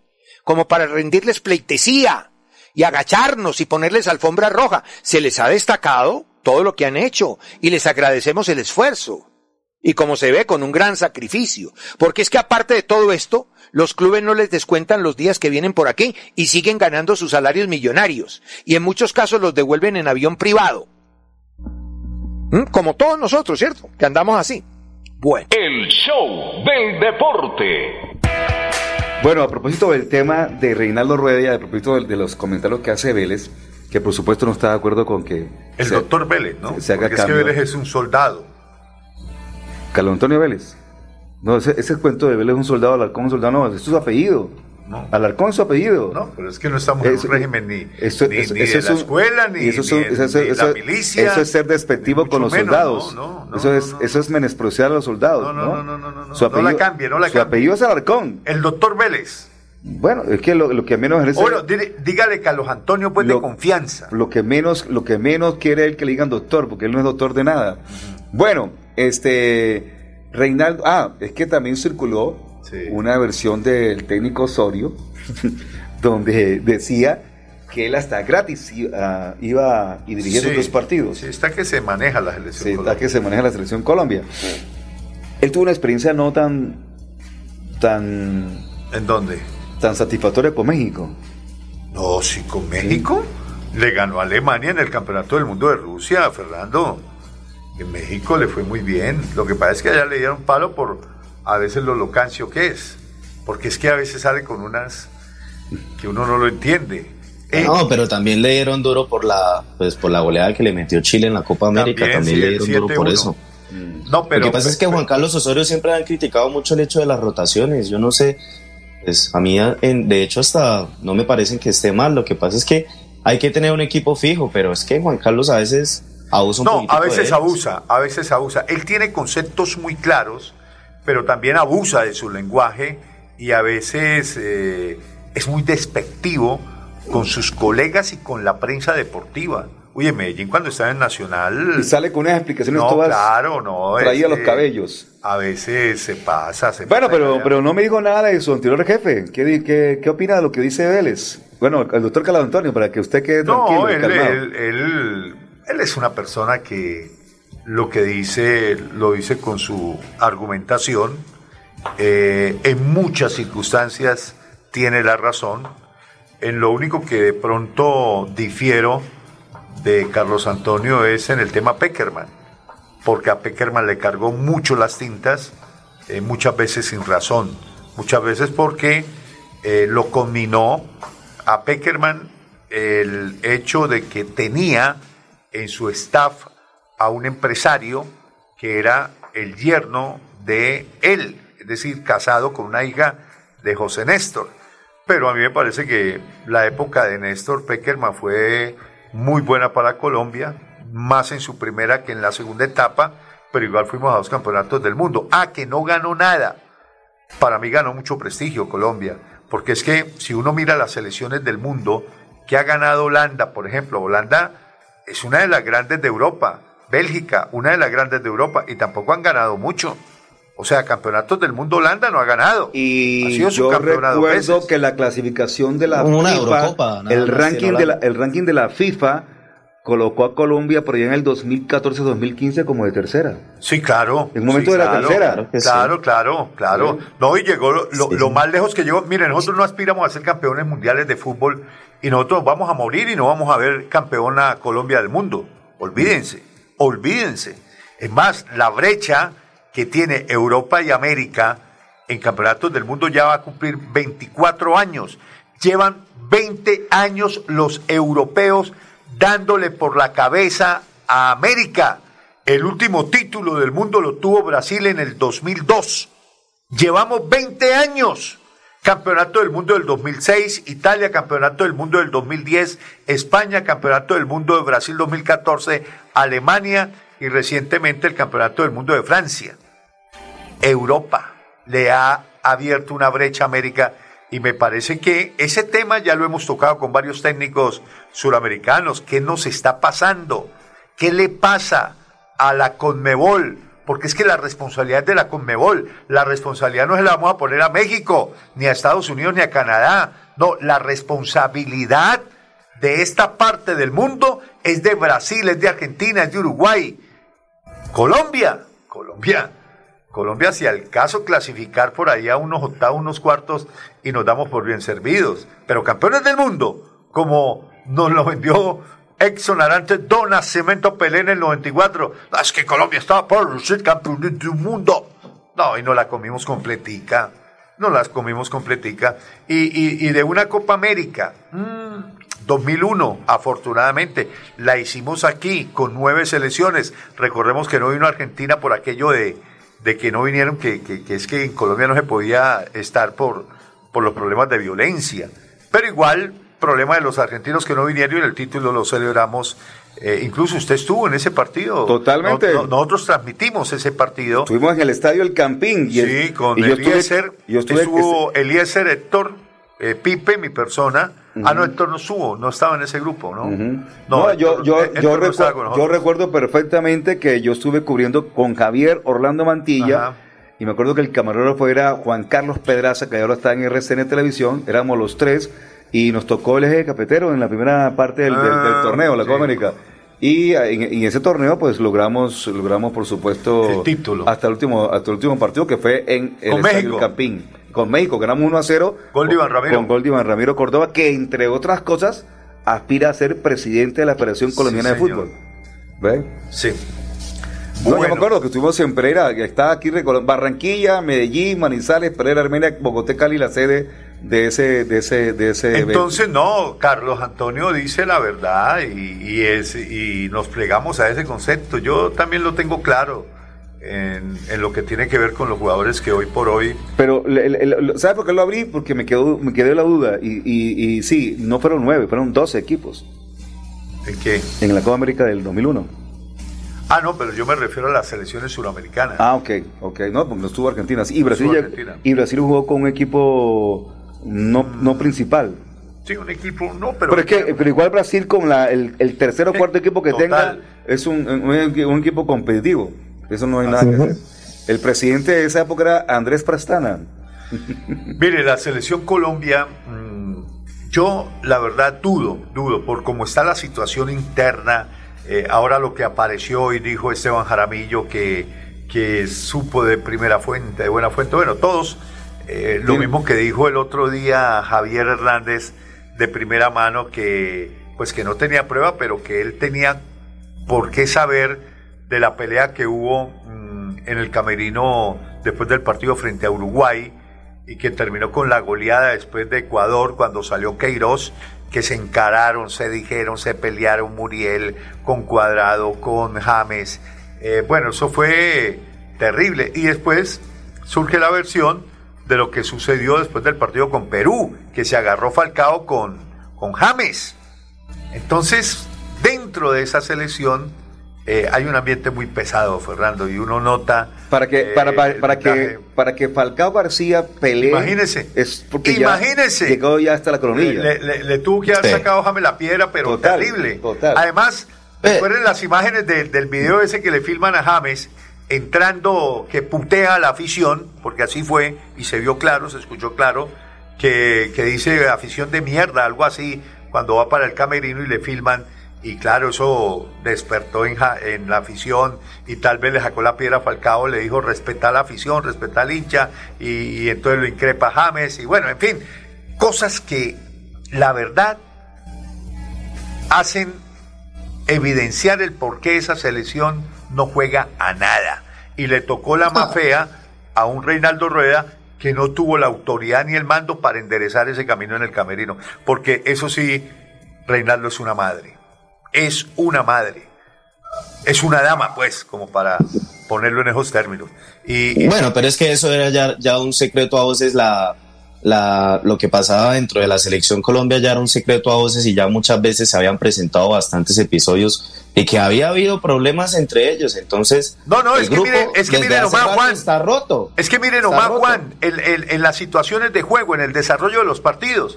Como para rendirles pleitesía y agacharnos y ponerles alfombra roja. Se les ha destacado todo lo que han hecho y les agradecemos el esfuerzo. Y como se ve, con un gran sacrificio. Porque es que aparte de todo esto, los clubes no les descuentan los días que vienen por aquí y siguen ganando sus salarios millonarios. Y en muchos casos los devuelven en avión privado. ¿Mm? Como todos nosotros, ¿cierto? Que andamos así. Bueno. El show del deporte. Bueno, a propósito del tema de Reinaldo Rueda a propósito de, los comentarios que hace Vélez, que por supuesto no está de acuerdo con que El se- doctor Vélez, ¿no? se haga Porque es que. Vélez es un soldado. Carlos Antonio Vélez. No, ese, ese cuento de Vélez es un soldado, Alarcón un soldado, no, es su apellido. Alarcón es su apellido. No, pero es que no estamos en un régimen ni, Eso, ni, eso- ni eso de la escuela, ni, eso, ni de la milicia. eso es ser despectivo con los menos, soldados. no, no, eso, es, eso es menospreciar a los soldados. No, no, no, no, no, Su no la cambie, no la Su apellido es Alarcón. El doctor Vélez. Bueno, es que lo, lo que menos es Bueno, dígale Carlos Antonio, pues, de confianza. lo que menos lo que menos quiere él que le digan doctor, porque él no es doctor de nada. Bueno, este Reinaldo, ah, es que también circuló una versión del técnico Osorio *laughs* donde decía que él hasta gratis iba, iba y dirigía Sí, dos partidos. Sí, está que se maneja la selección. Sí, está Colombia. que se maneja la selección Colombia. Él tuvo una experiencia no tan tan ¿En dónde? tan satisfactoria con México. No, sí, con México. Le ganó a Alemania en el Campeonato del Mundo de Rusia, Fernando. En México le fue muy bien. Lo que pasa es que allá le dieron palo por a veces lo locancio que es. Porque es que a veces sale con unas que uno no lo entiende. Eh, No, pero también le dieron duro por la, pues, por la goleada que le metió Chile en la Copa América. También, También, sí, le dieron duro por 7-1. eso. No, pero. Lo que pasa es que Juan Carlos Osorio siempre han criticado mucho el hecho de las rotaciones. Yo no sé, pues a mí, en- de hecho, hasta no me parecen que esté mal. Lo que pasa es que hay que tener un equipo fijo, pero es que Juan Carlos a veces abusa un No, a veces abusa, a veces abusa. Él tiene conceptos muy claros, pero también abusa de su lenguaje y a veces eh, es muy despectivo con sus colegas y con la prensa deportiva. Oye, Medellín cuando estaba en Nacional... Y sale con unas explicaciones No, todas claro, no. traía los cabellos. A veces se pasa, se Bueno, pasa. pero, pero no me dijo nada de su anterior jefe. ¿Qué, qué, qué opina de lo que dice Vélez? Bueno, el doctor Carlos Antonio, para que usted quede tranquilo, No, él, calmado. él- él- él es una persona que lo que dice lo dice con su argumentación. Eh, en muchas circunstancias tiene la razón. En lo único que de pronto difiero de Carlos Antonio es en el tema Peckerman, porque a Peckerman le cargó mucho las tintas, eh, muchas veces sin razón, muchas veces porque eh, lo combinó a Peckerman el hecho de que tenía en su staff a un empresario que era el yerno de él, es decir, casado con una hija de José Néstor. Pero a mí me parece que la época de Néstor Peckerman fue muy buena para Colombia, más en su primera que en la segunda etapa, pero igual fuimos a dos campeonatos del mundo. Ah, que no ganó nada. Para mí ganó mucho prestigio Colombia, porque es que si uno mira las selecciones del mundo que ha ganado Holanda, por ejemplo, Holanda es una de las grandes de Europa, Bélgica, una de las grandes de Europa, y tampoco han ganado mucho. O sea, campeonatos del mundo Holanda no ha ganado. Y ha sido yo recuerdo veces. que la clasificación de la Una FIFA, Eurocopa, nada el ranking de la, el ranking de la FIFA colocó a Colombia por allá en el 2014-2015 como de tercera. Sí, claro. En un momento Sí, de la claro, tercera. Claro, claro, claro. Sí. No, y llegó lo, lo- lo más lejos que llegó. Miren, nosotros no aspiramos a ser campeones mundiales de fútbol y nosotros vamos a morir y no vamos a ver campeona Colombia del mundo. Olvídense, olvídense. Es más, la brecha que tiene Europa y América en campeonatos del mundo ya va a cumplir 24 años. Llevan 20 años los europeos dándole por la cabeza a América. El último título del mundo lo tuvo Brasil en el 2002. Llevamos 20 años. Campeonato del Mundo del 2006, Italia, Campeonato del Mundo del 2010, España, Campeonato del Mundo de Brasil 2014, Alemania y recientemente el Campeonato del Mundo de Francia. Europa le ha abierto una brecha a América y me parece que ese tema ya lo hemos tocado con varios técnicos suramericanos. ¿Qué nos está pasando? ¿Qué le pasa a la Conmebol? Porque es que la responsabilidad es de la Conmebol, la responsabilidad no se la vamos a poner a México, ni a Estados Unidos, ni a Canadá. No, la responsabilidad de esta parte del mundo es de Brasil, es de Argentina, es de Uruguay. Colombia, Colombia, Colombia, si al caso clasificar por ahí a unos octavos, unos cuartos y nos damos por bien servidos. Pero campeones del mundo, como nos lo vendió Exxon Arantes Dona Cemento Pelé en el 94. "No, es que Colombia estaba por ser campeón del mundo. No, y no la comimos completica. No las comimos completica. Y, y- de una Copa América. mm, 2001, afortunadamente, la hicimos aquí con nueve selecciones. Recordemos que no vino Argentina por aquello de, de que no vinieron, que, que- que es que en Colombia no se podía estar por, por los problemas de violencia. Pero igual, problema de los argentinos que no vinieron y el título lo celebramos. Eh, incluso usted estuvo en ese partido. Totalmente. No- no- nosotros transmitimos ese partido. Estuvimos en el estadio El Campín. Y el- Sí, con y yo estuve- Eliezer. yo estuve- estuvo Eliezer, Héctor, eh, Pipe, mi persona. Ah, no, Héctor no estuvo, no estaba en ese grupo, ¿no? No, yo, Héctor- yo, Héctor yo, no recuer- con yo recuerdo perfectamente que yo estuve cubriendo con Javier Orlando Mantilla y me acuerdo que el camarógrafo era Juan Carlos Pedraza, que ahora está en RCN Televisión, éramos los tres y nos tocó el eje cafetero en la primera parte del, del- del Ah, torneo, la sí. Copa América. Y en, en ese torneo pues logramos, logramos por supuesto El título. hasta el último, hasta el último partido que fue en el Con México. Campín. Con México, ganamos 1 a 0. Gol de Iván con- Ramiro. Con gol de Iván Ramiro Córdoba, que entre otras cosas aspira a ser presidente de la Federación Colombiana de. Fútbol. ¿Ve? Sí. No, yo Bueno. me acuerdo que estuvimos en Pereira, que está aquí Barranquilla, Medellín, Manizales, Pereira, Armenia, Bogotá, Cali, la sede de ese, de ese, de ese evento. Entonces, no, Carlos Antonio dice la verdad y, y es, y nos plegamos a ese concepto. Yo también lo tengo claro en, en lo que tiene que ver con los jugadores que hoy por hoy Pero, le- le- le- ¿sabe por qué lo abrí? Porque me quedó, me quedó la duda. Y, y, y sí, no fueron nueve, fueron 12 equipos ¿En qué? en la Copa América del 2001. Ah, no, pero yo me refiero a las selecciones suramericanas. Ah, ok, ok, no, porque no estuvo Argentina. Y Brasil, Estuvo Argentina. y Brasil jugó con un equipo no, no principal. Sí, un equipo, no, pero... Pero, es que, pero igual Brasil con la, el, el tercer o cuarto equipo que Total. tenga es un, un, un equipo competitivo. Eso no hay nada que hacer. El presidente de esa época era Andrés Prastana. *laughs* Mire, la selección Colombia, mm, yo la verdad dudo, dudo, por cómo está la situación interna, eh, ahora lo que apareció y dijo Esteban Jaramillo que, que supo de primera fuente, de buena fuente, bueno, todos, eh, lo mismo que dijo el otro día Javier Hernández de primera mano, que pues que no tenía prueba, pero que él tenía por qué saber de la pelea que hubo mm, en el camerino después del partido frente a Uruguay y que terminó con la goleada después de Ecuador cuando salió Queiroz, que se encararon, se dijeron, se pelearon Muriel con Cuadrado, con James. Eh, bueno, eso fue terrible. Y después surge la versión de lo que sucedió después del partido con Perú, que se agarró Falcao con, con James. Entonces, dentro de esa selección eh, hay un ambiente muy pesado, Fernando, y uno nota... Para que, eh, para, para, que, para que Falcao García pelee. Imagínese. Es porque Imagínese. ya llegó ya hasta la coronilla. Le, le- le tuvo que haber Sí. sacado James la piedra, pero Total, terrible. total. Además, recuerden las imágenes de- del video ese que le filman a James entrando, que putea a la afición, porque así fue, y se vio claro, se escuchó claro, que, que dice afición de mierda, algo así, cuando va para el camerino y le filman. Y claro, eso despertó en, Ja- en la afición y tal vez le sacó la piedra a Falcao, le dijo respeta a la afición, respeta al hincha y, y entonces lo increpa James y bueno, en fin, cosas que la verdad hacen evidenciar el por qué esa selección no juega a nada. Y le tocó la más fea a un Reinaldo Rueda que no tuvo la autoridad ni el mando para enderezar ese camino en el camerino. Porque eso sí, Reinaldo es una madre. Es una madre. Es una dama, pues, como para ponerlo en esos términos. Y, Bueno, pero es que eso era ya, ya un secreto a voces, la, la, lo que pasaba dentro de la selección Colombia ya era un secreto a voces y ya muchas veces se habían presentado bastantes episodios de que había habido problemas entre ellos. Entonces, No, no, el es que mire, es que desde mire hace nomás, Juan. Está roto. Es que mire Está nomás. Juan, el- en las situaciones de juego, en el desarrollo de los partidos.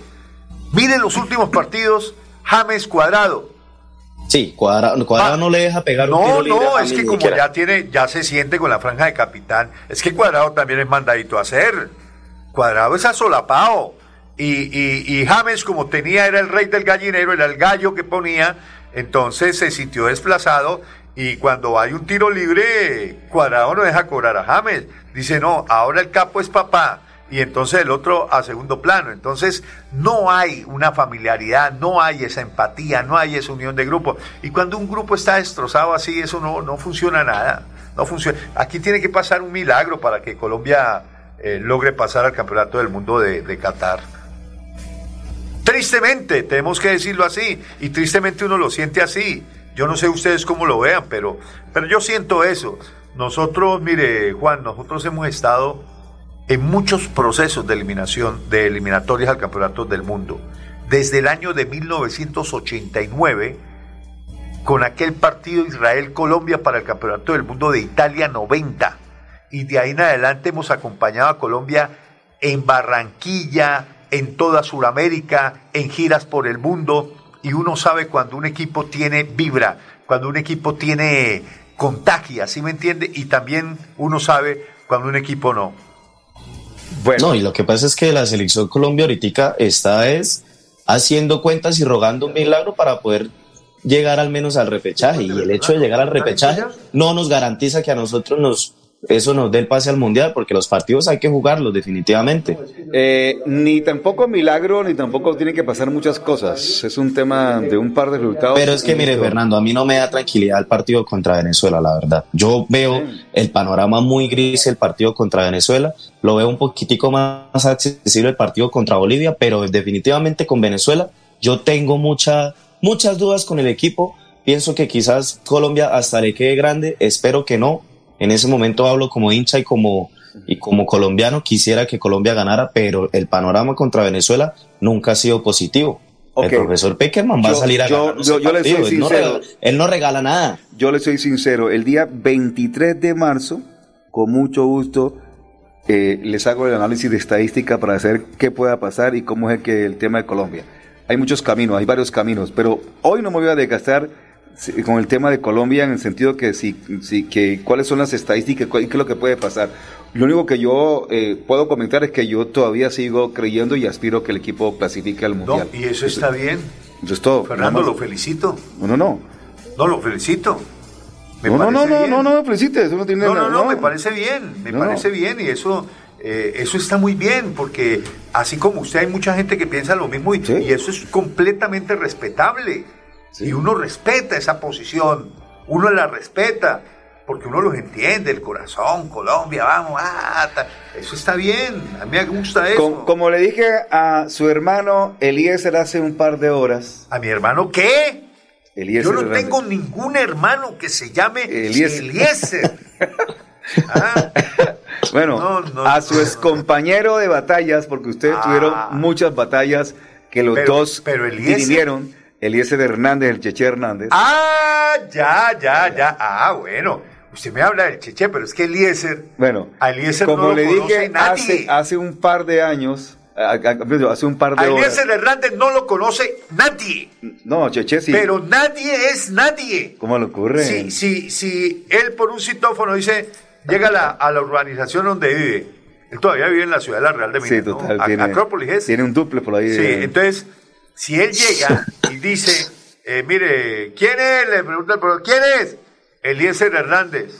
Mire los últimos partidos, James Cuadrado. Sí, Cuadrado, Cuadrado no le deja pegar un No, tiro libre no, es que como ya tiene, ya se siente con la franja de capitán, es que Cuadrado también es mandadito a hacer. Cuadrado es asolapado. Y, y, y James, como tenía, era el rey del gallinero, era el gallo que ponía, entonces se sintió desplazado. Y cuando hay un tiro libre, Cuadrado no deja cobrar a James. Dice, no, ahora el capo es papá. Y entonces el otro a segundo plano. Entonces no hay una familiaridad, no hay esa empatía, no hay esa unión de grupo. Y cuando un grupo está destrozado así, eso no, no funciona nada. No funciona. Aquí tiene que pasar un milagro para que Colombia eh, logre pasar al campeonato del mundo de, de Qatar. Tristemente, tenemos que decirlo así, y tristemente uno lo siente así. Yo no sé ustedes cómo lo vean, pero, pero yo siento eso. Nosotros, mire, Juan, nosotros hemos estado en muchos procesos de eliminación, de eliminatorias al campeonato del mundo. Desde el año de 1989, con aquel partido Israel-Colombia para el campeonato del mundo de Italia 90. Y de ahí en adelante hemos acompañado a Colombia en Barranquilla, en toda Sudamérica, en giras por el mundo. Y uno sabe cuando un equipo tiene vibra, cuando un equipo tiene contagia, ¿sí me entiende? Y también uno sabe cuando un equipo no. No, y lo que pasa es que la selección Colombia ahorita está es haciendo cuentas y rogando un milagro para poder llegar al menos al repechaje. Y el hecho de llegar al repechaje no nos garantiza que a nosotros nos eso nos dé el pase al mundial, porque los partidos hay que jugarlos definitivamente. Eh, ni tampoco milagro, ni tampoco tienen que pasar muchas cosas. Es un tema de un par de resultados. Pero es que, mire, Fernando, a mí no me da tranquilidad el partido contra Venezuela, la verdad. Yo veo el panorama muy gris el partido contra Venezuela. Lo veo un poquitico más accesible el partido contra Bolivia, pero definitivamente con Venezuela yo tengo mucha, muchas dudas con el equipo. Pienso que quizás Colombia hasta le quede grande. Espero que no, en ese momento hablo como hincha y como, y como colombiano, quisiera que Colombia ganara, pero el panorama contra Venezuela nunca ha sido positivo. El profesor Peckerman va a salir a ganar yo, yo le soy él, no sincero. regala, él no regala nada. Yo le soy sincero, el día 23 de marzo, con mucho gusto, eh, les hago el análisis de estadística para saber qué pueda pasar y cómo es el, que, el tema de Colombia. Hay muchos caminos, hay varios caminos, pero hoy no me voy a desgastar con el tema de Colombia en el sentido que si, si que cuáles son las estadísticas, cuál- qué es lo que puede pasar. Lo único que yo eh, puedo comentar es que yo todavía sigo creyendo y aspiro que el equipo clasifique al No, mundial. y eso está bien. Eso es todo. Fernando, lo felicito. No, no, no. No, lo felicito. Me No, no, no, no, no, no me felicites, eso no tiene No, nada. no, no, me parece bien, me No. parece bien y eso, eh, eso está muy bien porque así como usted hay mucha gente que piensa lo mismo y, y eso es completamente respetable y uno respeta esa posición, uno la respeta porque uno los entiende, el corazón, Colombia, vamos, ah, eso está bien, a mí me gusta eso. Com- como le dije a su hermano Eliezer hace un par de horas. ¿A mi hermano qué? Eliezer Yo no tengo ningún hermano que se llame Eliezer. Eliezer. *laughs* Bueno, a su excompañero de batallas, porque ustedes tuvieron muchas batallas que los Ah. Pero- dos pero Eliezer-. Eliezer Hernández, el Cheche Hernández. Ah, ya, ya, ya. Ah, bueno. Usted me habla del Cheche, pero es que Eliezer, Bueno, a Eliezer como no lo le dije nadie. hace, hace un par de años, hace un par a de horas. Eliezer Hernández no lo conoce nadie. No, Cheche sí. Pero nadie es nadie. ¿Cómo le ocurre? Si, si, si él por un citófono dice, llega a la, a la urbanización donde vive, él todavía vive en la ciudad de la Real de Minas, Sí, ¿no? total. A- tiene, Acrópolis es. tiene un duple por ahí. Sí, de- entonces, si él llega y dice, eh, mire, ¿quién es? Le pregunta el profesor, ¿quién es? Eliezer Hernández.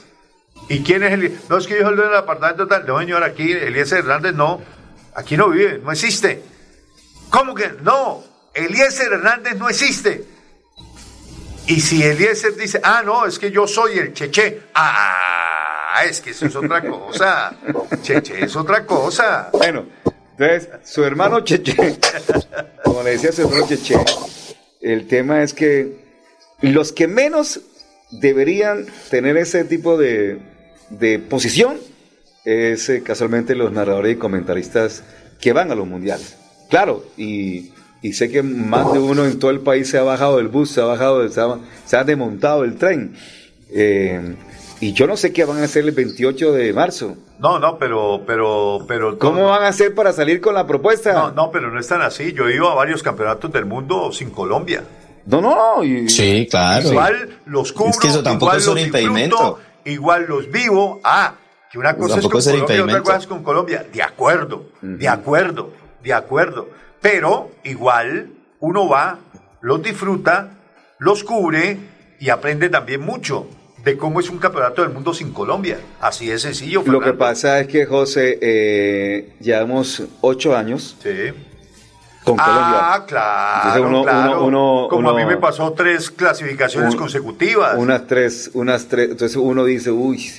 ¿Y quién es Eliezer? No, es que yo soy el dueño del apartamento tal. No, señor, aquí Eliezer Hernández no. Aquí no vive, no existe. ¿Cómo que? No, Eliezer Hernández no existe. Y si Eliezer dice, ah, no, es que yo soy el Cheche. Ah, es que eso es otra cosa. *laughs* Cheche es otra cosa. Bueno, entonces, su hermano Cheche, *laughs* como le decía su hermano Cheche, el tema es que los que menos deberían tener ese tipo de, de posición es eh, casualmente los narradores y comentaristas que van a los mundiales. Claro, y, y sé que más de uno en todo el país se ha bajado del bus, se ha bajado, se ha, se ha desmontado el tren. Eh, y yo no sé qué van a hacer el 28 de marzo. No, no, pero, pero, pero. ¿Cómo van a hacer para salir con la propuesta? No, no, pero no es tan así. Yo he ido a varios campeonatos del mundo sin Colombia. No, no, no. y- Sí, claro. Igual los cubro, Es que eso tampoco igual es un los impedimento. disfruto, igual los vivo. Ah, que una cosa Tampoco es es con el Colombia y otra impedimento. cosa es con Colombia. De acuerdo, de acuerdo, de acuerdo. Pero igual uno va, los disfruta, los cubre y aprende también mucho de cómo es un campeonato del mundo sin Colombia. Así de sencillo. Lo que pasa es que, José, eh, llevamos ocho años Sí. con Ah, Colombia. claro, uno- claro. uno- uno- Como a mí me pasó tres clasificaciones Un- consecutivas. Unas tres, unas tres. Entonces uno dice, uy,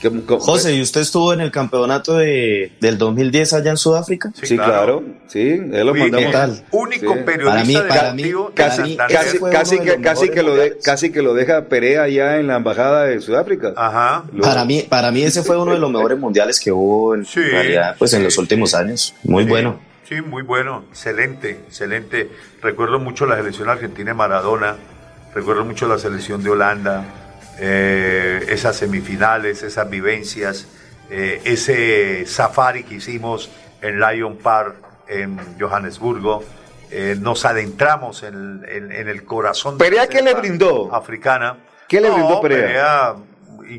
¿Qué- cómo- José, ¿y usted estuvo en el campeonato de, del 2010 allá en Sudáfrica? Sí, claro. Sí, él lo mandamos. ¿qué tal? Único Sí. periodista Para mí- para deportivo de Casi, que, casi que lo de, casi que lo deja Perea allá en la embajada de Sudáfrica. Ajá. Lo- Para mí, para mí ese fue uno de los mejores mundiales que hubo en Sí, realidad, pues en los últimos años. Muy Sí, bueno. Sí, muy bueno, excelente, excelente. Recuerdo mucho la selección argentina de Maradona, recuerdo mucho la selección de Holanda, eh, esas semifinales, esas vivencias, eh, ese safari que hicimos en Lion Park, en Johannesburgo. eh, nos adentramos en, en- en el corazón de ¿Perea la qué le brindó? Africana. ¿Qué le No, brindó Perea? Perea,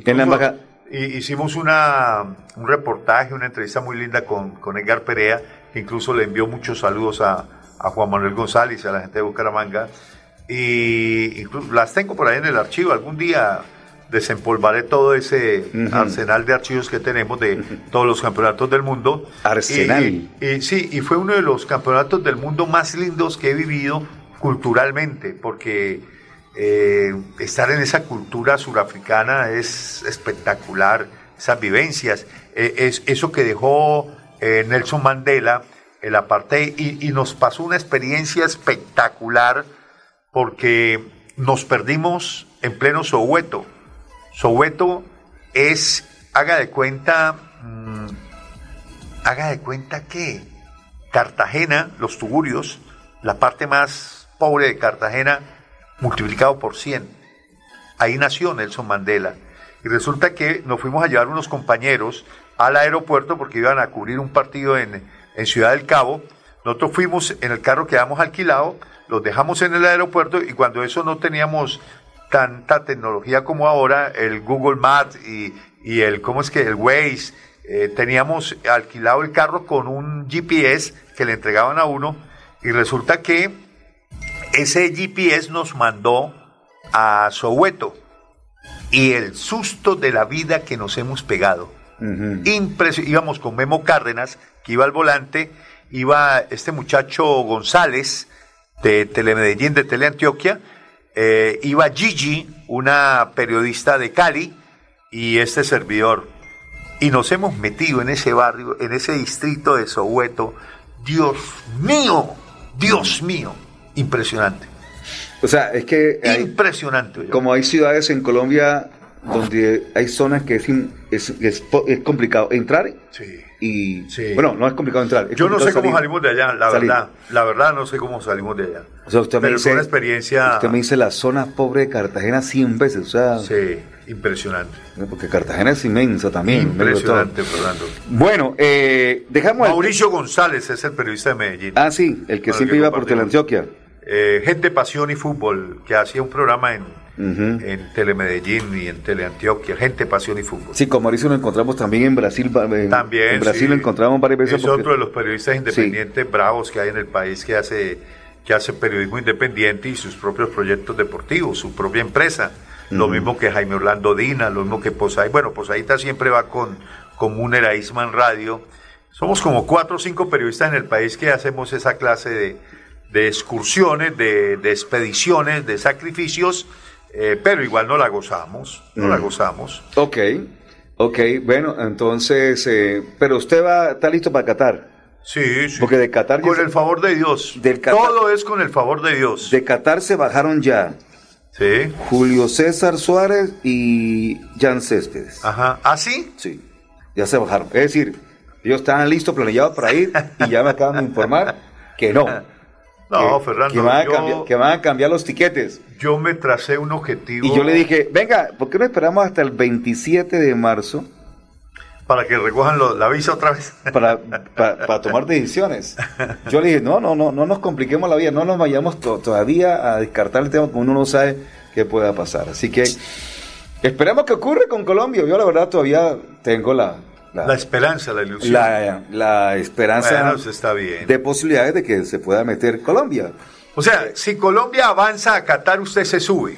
En la embajada. hicimos una, un reportaje, una entrevista muy linda con, con Edgar Perea, que incluso le envió muchos saludos a, a Juan Manuel González y a la gente de Bucaramanga. Y incluso las tengo por ahí en el archivo. Algún día desempolvaré todo ese arsenal de archivos que tenemos de todos los campeonatos del mundo. Arsenal. Y, y sí, y fue uno de los campeonatos del mundo más lindos que he vivido culturalmente, porque eh, estar en esa cultura surafricana es espectacular, esas vivencias, eh, es eso que dejó eh, Nelson Mandela, el apartheid, y, y nos pasó una experiencia espectacular porque nos perdimos en pleno Soweto. Soweto es, haga de cuenta, mm, haga de cuenta que Cartagena, los tugurios, la parte más pobre de Cartagena, multiplicado por 100. Ahí nació Nelson Mandela. Y resulta que nos fuimos a llevar unos compañeros al aeropuerto porque iban a cubrir un partido en, en Ciudad del Cabo. Nosotros fuimos en el carro que habíamos alquilado, los dejamos en el aeropuerto y cuando eso no teníamos tanta tecnología como ahora, el Google Maps y, y el, ¿cómo es que? El Waze, eh, teníamos alquilado el carro con un GPS que le entregaban a uno y resulta que ese GPS nos mandó a Soweto y el susto de la vida que nos hemos pegado. Impresio- íbamos con Memo Cárdenas, que iba al volante, iba este muchacho González de Telemedellín, de Teleantioquia, eh, iba Gigi, una periodista de Cali, y este servidor. Y nos hemos metido en ese barrio, en ese distrito de Soweto. Dios mío, Dios mío, impresionante. O sea, es que hay- Impresionante. como hay ciudades en Colombia donde hay zonas que es, es, es complicado entrar y bueno, no es complicado entrar. es Yo no sé cómo salimos de allá, la Salir. verdad. La verdad no sé cómo salimos de allá. O sea, usted me Pero dice, fue una experiencia usted me dice la zona pobre de Cartagena 100 veces, o sea, sí, impresionante. porque Cartagena es inmensa también. Impresionante, Fernando. Bueno, eh, dejamos Mauricio González es el periodista de Medellín. Ah, sí, el que siempre iba por compartimos. Eh, Gente Pasión y Fútbol, que hacía un programa en, en Telemedellín y en Teleantioquia. Gente Pasión y Fútbol. Sí, con Mauricio lo encontramos también en Brasil. En, También. En Brasil sí. lo encontramos varias veces. Es porque- otro de los periodistas independientes bravos que hay en el país que hace, que hace periodismo independiente y sus propios proyectos deportivos, su propia empresa. Lo mismo que Jaime Orlando Dina, lo mismo que Posay. Bueno, Posaita siempre va con, con Isman Radio. Somos como cuatro o cinco periodistas en el país que hacemos esa clase de, de excursiones, de, de expediciones, de sacrificios, eh, pero igual no la gozamos, no la Mm. gozamos. Ok, ok, bueno, entonces, eh, pero usted va, está listo para Qatar. Sí, sí. Porque de Qatar... Con el favor de Dios. Del Qatar- Todo es con el favor de Dios. De Qatar se bajaron ya Sí. Julio César Suárez y Jan Céspedes. Ajá. ¿Ah, sí? Sí, ya se bajaron. Es decir, ellos estaban listos, planeados para ir y ya me acaban de informar que no. *laughs* No, que, Fernando, Que van, a yo- cambiar, que van a cambiar los tiquetes. Yo me tracé un objetivo. Y yo le dije, venga, ¿por qué no esperamos hasta el 27 de marzo Para que recojan lo- la visa otra vez. *laughs* para, para, para tomar decisiones? Yo le dije, no, no, no, no nos compliquemos la vida, no nos vayamos to- todavía a descartar el tema, porque uno no sabe qué pueda pasar. Así que esperemos que ocurra con Colombia. Yo la verdad todavía tengo la, La esperanza, la ilusión. la, la esperanza Bueno, eso está bien. de posibilidades de que se pueda meter Colombia. O sea, si Colombia avanza a Qatar, usted se sube.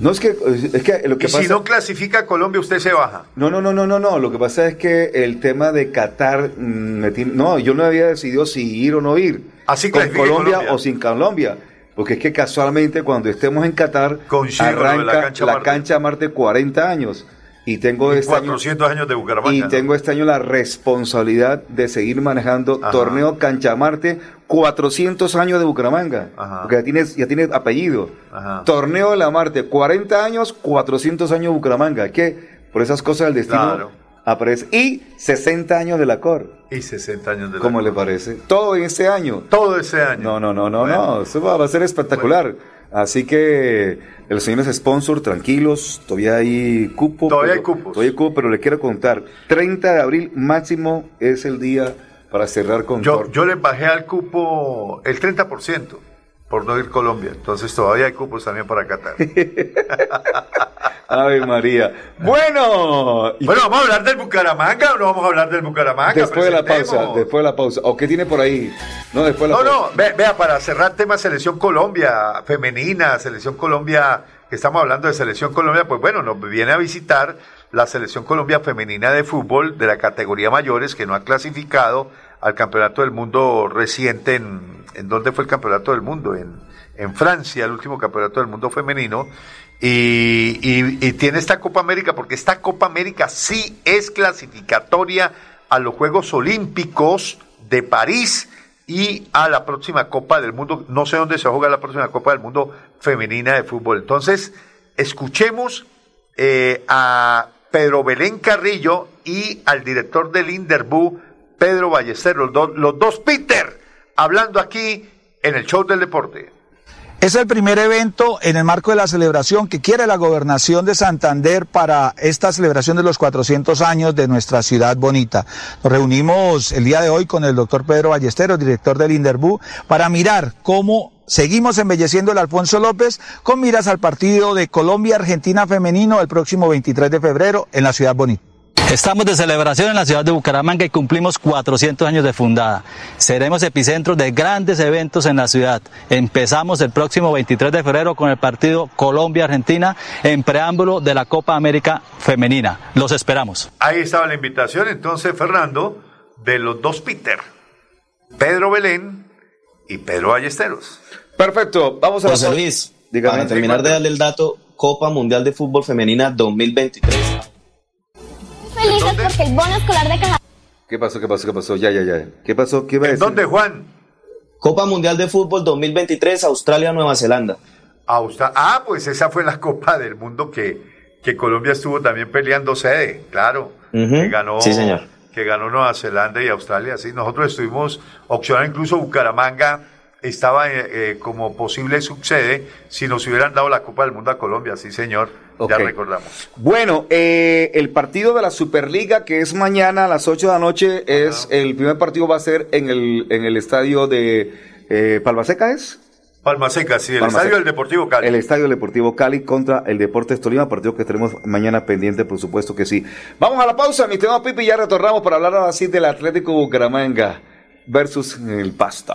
No es que, es que lo que y pasa... si no clasifica a Colombia, usted se baja. No, no, no, no, no, no. Lo que pasa es que el tema de Qatar, mm, no, yo no había decidido si ir o no ir. Así con clasifique Colombia, Colombia. o sin Colombia. Porque es que casualmente cuando estemos en Qatar, con de la arranca cancha la Marte. cancha Marte 40 años. Y tengo este 400 años de Bucaramanga. Y tengo este año la responsabilidad de seguir manejando Ajá. torneo Canchamarte, 400 años de Bucaramanga. Ajá. Porque ya tienes, ya tienes apellido. Ajá. Torneo de la Marte, 40 años, 400 años de Bucaramanga. Que por esas cosas del destino Claro. aparece. Y 60 años de la COR. Y 60 años de la ¿Cómo le parece? Todo en este año. Todo ese año. No, no, no, no, Bueno. no. Eso va, va a ser espectacular. Así que los señores sponsor, tranquilos, todavía hay cupo. Todavía pero- hay cupos. Todavía hay cupo, pero le quiero contar. 30 de abril máximo es el día para cerrar con Yo, yo les bajé al cupo el 30% por no ir Colombia. Entonces todavía hay cupos también para Qatar. *laughs* Ave María. Bueno. y bueno, ¿vamos a hablar del Bucaramanga o no vamos a hablar del Bucaramanga? después de la pausa, después de la pausa. ¿O qué tiene por ahí? No, después de la No, pausa. no, ve- vea, para cerrar tema Selección Colombia, femenina, Selección Colombia, que estamos hablando de Selección Colombia, pues bueno, nos viene a visitar la Selección Colombia femenina de fútbol de la categoría mayores que no ha clasificado al Campeonato del Mundo reciente en, ¿en dónde fue el Campeonato del Mundo? En, en Francia, el último Campeonato del Mundo femenino. Y, tiene esta Copa América, porque esta Copa América sí es clasificatoria a los Juegos Olímpicos de París y a la próxima Copa del Mundo. No sé dónde se va a jugar la próxima Copa del Mundo femenina de fútbol. Entonces, escuchemos eh, a Pedro Belén Carrillo y al director del Inderbu, Pedro Ballester, los, dos- los dos Peter, hablando aquí en el show del deporte. Es el primer evento en el marco de la celebración que quiere la gobernación de Santander para esta celebración de los 400 años de nuestra ciudad bonita. Nos reunimos el día de hoy con el doctor Pedro Ballesteros, director del Inderbú, para mirar cómo seguimos embelleciendo el Alfonso López con miras al partido de Colombia-Argentina femenino el próximo 23 de febrero en la ciudad bonita. Estamos de celebración en la ciudad de Bucaramanga y cumplimos 400 años de fundada. Seremos epicentro de grandes eventos en la ciudad. Empezamos el próximo 23 de febrero con el partido Colombia-Argentina en preámbulo de la Copa América Femenina. Los esperamos. Ahí estaba la invitación entonces, Fernando, de los dos Peter, Pedro Belén y Pedro Ballesteros. Perfecto, vamos a José. Luis, Dígame. para terminar de darle el dato, Copa Mundial de Fútbol Femenina 2023. Felices porque el bono escolar de Caja ¿Qué pasó? ¿Qué pasó? ¿Qué pasó? Ya, ya, ya. ¿Qué pasó? ¿Qué iba a decir? ¿Dónde, Juan? Copa Mundial de Fútbol 2023, Australia-Nueva Zelanda. Austra- Ah, pues esa fue la Copa del Mundo que, que Colombia estuvo también peleando sede, claro. Que ganó, Sí, señor. que ganó Nueva Zelanda y Australia. Sí, nosotros estuvimos opcionando, incluso Bucaramanga estaba eh, eh, como posible subsede si nos hubieran dado la Copa del Mundo a Colombia, sí, señor. Ya recordamos. Bueno, eh, el partido de la Superliga, que es mañana a las 8 de la noche, es el primer partido va a ser en el, en el estadio de eh, Palmaseca, ¿es? Palma Seca, sí, el Palma estadio del Deportivo Cali. El Estadio Deportivo Cali contra el Deportes Tolima, partido que tenemos mañana pendiente, por supuesto que sí. Vamos a la pausa, mi tema Pipi, y ya retornamos para hablar ahora sí del Atlético Bucaramanga versus el Pasto.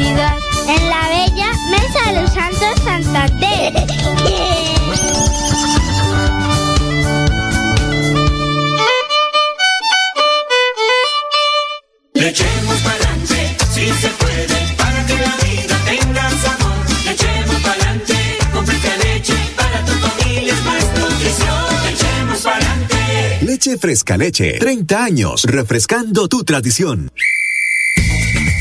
En la bella Mesa de los Santos Santander. Le echemos pa'lante, si se puede, para que la vida tenga sabor. Le echemos pa'lante, con fresca leche, para tu familia es más nutrición. Le echemos pa'lante. Leche Fresca Leche. 30 años refrescando tu tradición.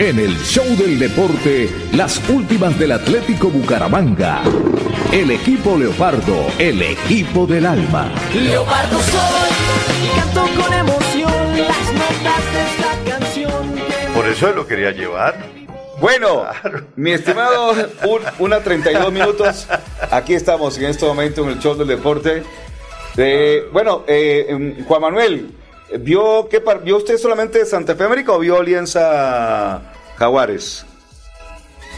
En el show del deporte, las últimas del Atlético Bucaramanga. El equipo Leopardo, el equipo del alma. Leopardo soy y canto con emoción las notas de esta canción. Por eso lo quería llevar. Bueno, mi estimado, un, una 32 minutos. Aquí estamos en este momento en el show del deporte. Eh, bueno, eh, em, Juan Manuel, ¿vio, qué ¿vio usted solamente Santa Fe América o vio Alianza Jaguares?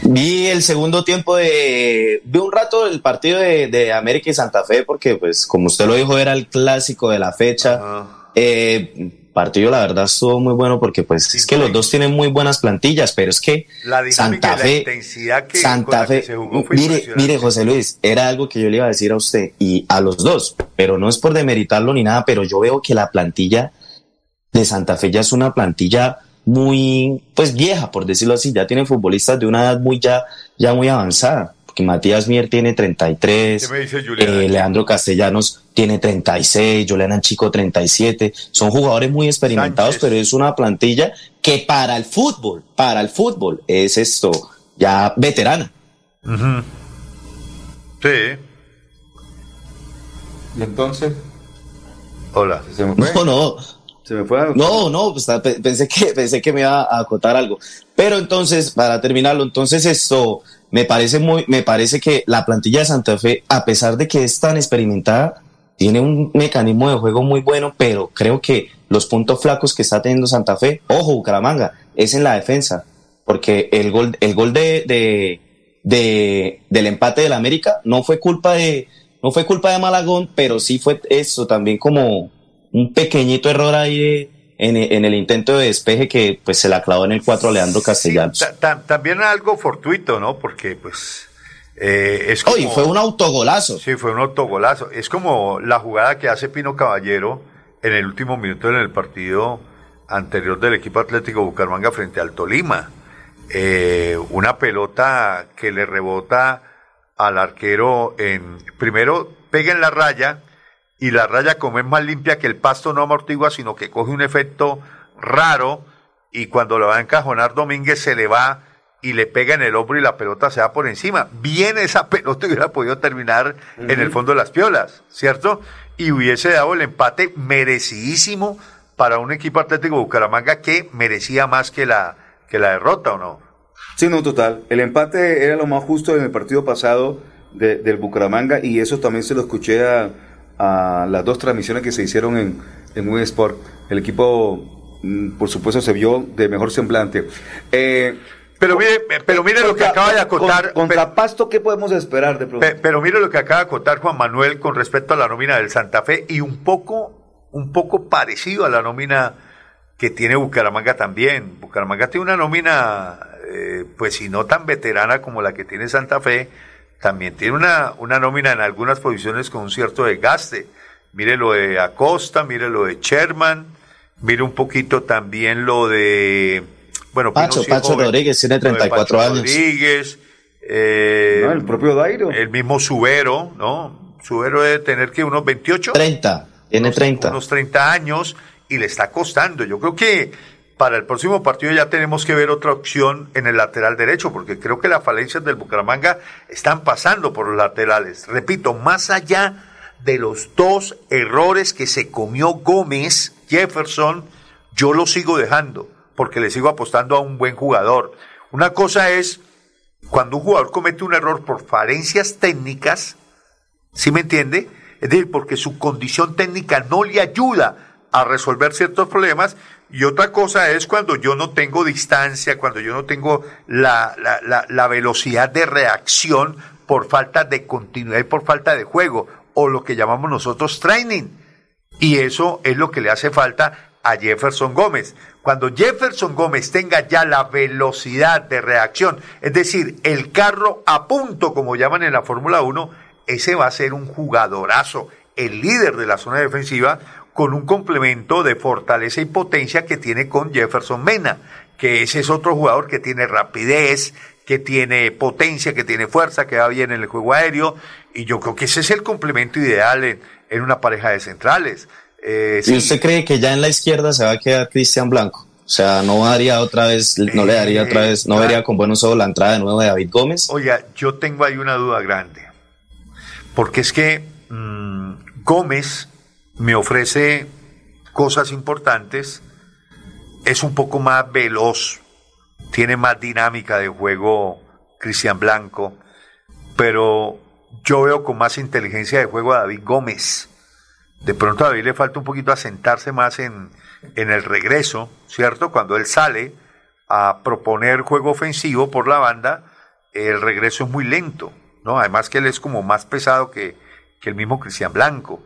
Vi el segundo tiempo de. Vi un rato el partido de, de América y Santa Fe, porque, pues, como usted lo dijo, era el clásico de la fecha. Eh, partido, la verdad, estuvo muy bueno porque, pues, es que los dos tienen muy buenas plantillas, pero es que La Santa y la Fe. intensidad que, Santa que Fe, se jugó fue mire, mire, José Luis, era algo que yo le iba a decir a usted y a los dos, pero no es por demeritarlo ni nada, pero yo veo que la plantilla de Santa Fe ya es una plantilla muy, pues vieja, por decirlo así, ya tienen futbolistas de una edad muy ya, ya muy avanzada, porque Matías Mier tiene 33, ¿Qué me dice Julián? eh, Leandro Castellanos tiene 36, Julián Chico 37, son jugadores muy experimentados, pero es una plantilla que para el fútbol, para el fútbol es esto, ya veterana. Sí. ¿Y entonces? Hola. ¿Se me fue? No, no. No, no, pues, pe- pensé que, *laughs* pensé que me iba a acotar algo. Pero entonces, para terminarlo, entonces esto me parece muy, me parece que la plantilla de Santa Fe, a pesar de que es tan experimentada, tiene un mecanismo de juego muy bueno, pero creo que los puntos flacos que está teniendo Santa Fe, ojo, Bucaramanga, es en la defensa, porque el gol, el gol de, de, de- del empate del América no fue culpa de, no fue culpa de Malagón, pero sí fue eso también como, un pequeñito error ahí en, en el intento de despeje que pues se la clavó en el 4 a Leandro Castellanos. Ta- ta- también algo fortuito, ¿no? Porque pues eh, es como... Oye, fue un autogolazo. Sí, fue un autogolazo. Es como la jugada que hace Pino Caballero en el último minuto en el partido anterior del equipo Atlético Bucaramanga frente al Tolima. Eh, una pelota que le rebota al arquero en... Primero pega en la raya y la raya como es más limpia que el pasto no amortigua, sino que coge un efecto raro y cuando lo va a encajonar Domínguez se le va y le pega en el hombro y la pelota se va por encima. Bien esa *laughs* pelota hubiera podido terminar en el fondo de las piolas, ¿cierto? Y hubiese dado el empate merecidísimo para un equipo atlético Bucaramanga que merecía más que la, que la derrota, ¿o no? Sí, no, total. El empate era lo más justo en el partido pasado de- del Bucaramanga y eso también se lo escuché a, a las dos transmisiones que se hicieron en, en un Sport. El equipo, mm, por supuesto, se vio de mejor semblante. Eh, pero mire, pero mire lo que acaba de acotar. contra Pasto, ¿qué podemos esperar de pronto? Pe- Pero mire lo que acaba de contar Juan Manuel con respecto a la nómina del Santa Fe y un poco, un poco parecido a la nómina que tiene Bucaramanga también. Bucaramanga tiene una nómina, eh, pues si no tan veterana como la que tiene Santa Fe, también tiene una, una nómina en algunas posiciones con un cierto desgaste. Mire lo de Acosta, mire lo de Sherman, mire un poquito también lo de, bueno, Pino Pacho, sí Pacho joven, Rodríguez tiene lo de 34 Pacho años. Rodríguez, eh, No, el propio Dairo. El mismo Subero, ¿no? Subero debe tener que unos 28. 30, tiene 30. Unos 30 años y le está costando. Yo creo que para el próximo partido ya tenemos que ver otra opción en el lateral derecho, porque creo que las falencias del Bucaramanga están pasando por los laterales. Repito, más allá de los dos errores que se comió Gómez, Jefferson, yo lo sigo dejando, porque le sigo apostando a un buen jugador. Una cosa es cuando un jugador comete un error por falencias técnicas, ¿sí me entiende? Es decir, porque su condición técnica no le ayuda a resolver ciertos problemas. Y otra cosa es cuando yo no tengo distancia, cuando yo no tengo la, la, la, velocidad de reacción por falta de continuidad y por falta de juego, o lo que llamamos nosotros training. Y eso es lo que le hace falta a Jefferson Gómez. Cuando Jefferson Gómez tenga ya la velocidad de reacción, es decir, el carro a punto, como llaman en la Fórmula 1, ese va a ser un jugadorazo, el líder de la zona defensiva, con un complemento de fortaleza y potencia que tiene con Jefferson Mena, que ese es otro jugador que tiene rapidez, que tiene potencia, que tiene fuerza, que va bien en el juego aéreo, y yo creo que ese es el complemento ideal en, en una pareja de centrales. Eh, ¿Y sí. usted cree que ya en la izquierda se va a quedar Cristian Blanco? O sea, no daría otra vez, no le daría otra vez, no claro. vería con buenos ojos la entrada de nuevo de David Gómez. Oiga, yo tengo ahí una duda grande. Porque es que mm, Gómez me ofrece cosas importantes, es un poco más veloz, tiene más dinámica de juego Cristian Blanco, pero yo veo con más inteligencia de juego a David Gómez. De pronto a David le falta un poquito asentarse más en, en el regreso, ¿cierto? Cuando él sale a proponer juego ofensivo por la banda, el regreso es muy lento, ¿no? Además que él es como más pesado que, que el mismo Cristian Blanco.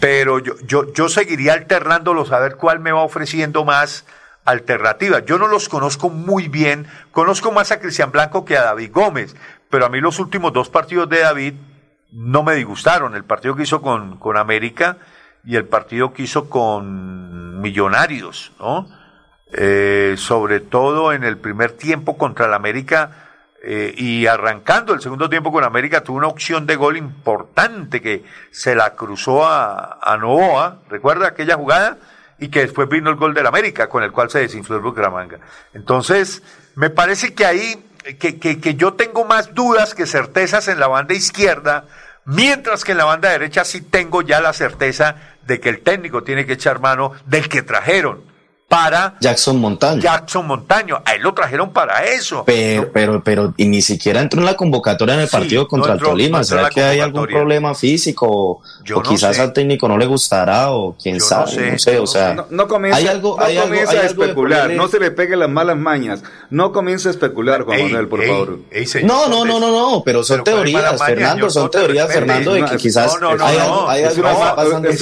Pero yo, yo, yo seguiría alternándolos a ver cuál me va ofreciendo más alternativas. Yo no los conozco muy bien, conozco más a Cristian Blanco que a David Gómez, pero a mí los últimos dos partidos de David no me disgustaron. El partido que hizo con, con América y el partido que hizo con Millonarios, ¿no? Eh, sobre todo en el primer tiempo contra el América eh, y arrancando el segundo tiempo con América tuvo una opción de gol importante que se la cruzó a, a Novoa, ¿recuerda aquella jugada? Y que después vino el gol del América con el cual se desinfló el Bucaramanga. Entonces, me parece que ahí, que, que, que yo tengo más dudas que certezas en la banda izquierda, mientras que en la banda derecha sí tengo ya la certeza de que el técnico tiene que echar mano del que trajeron para Jackson Montaño. Jackson Montaño. A él lo trajeron para eso. Pero, pero, pero, y ni siquiera entró en la convocatoria en el Sí, partido contra no el Tolima. no ¿Será que hay algún problema físico? O, Yo o no quizás sé. al técnico no le gustará, o quién sabe, sé, no sé, o no sea. No, no comience, hay algo, no hay algo, comience hay a algo especular, ponerle- no se le pegue las malas mañas. No comience a especular, Juan Ey, Manuel, por ey, favor. ey, señor No, no, no, no, no, pero son Pero ¿cuál es mala teorías, Fernando, son teorías. Fernando, de que quizás hay algo, Es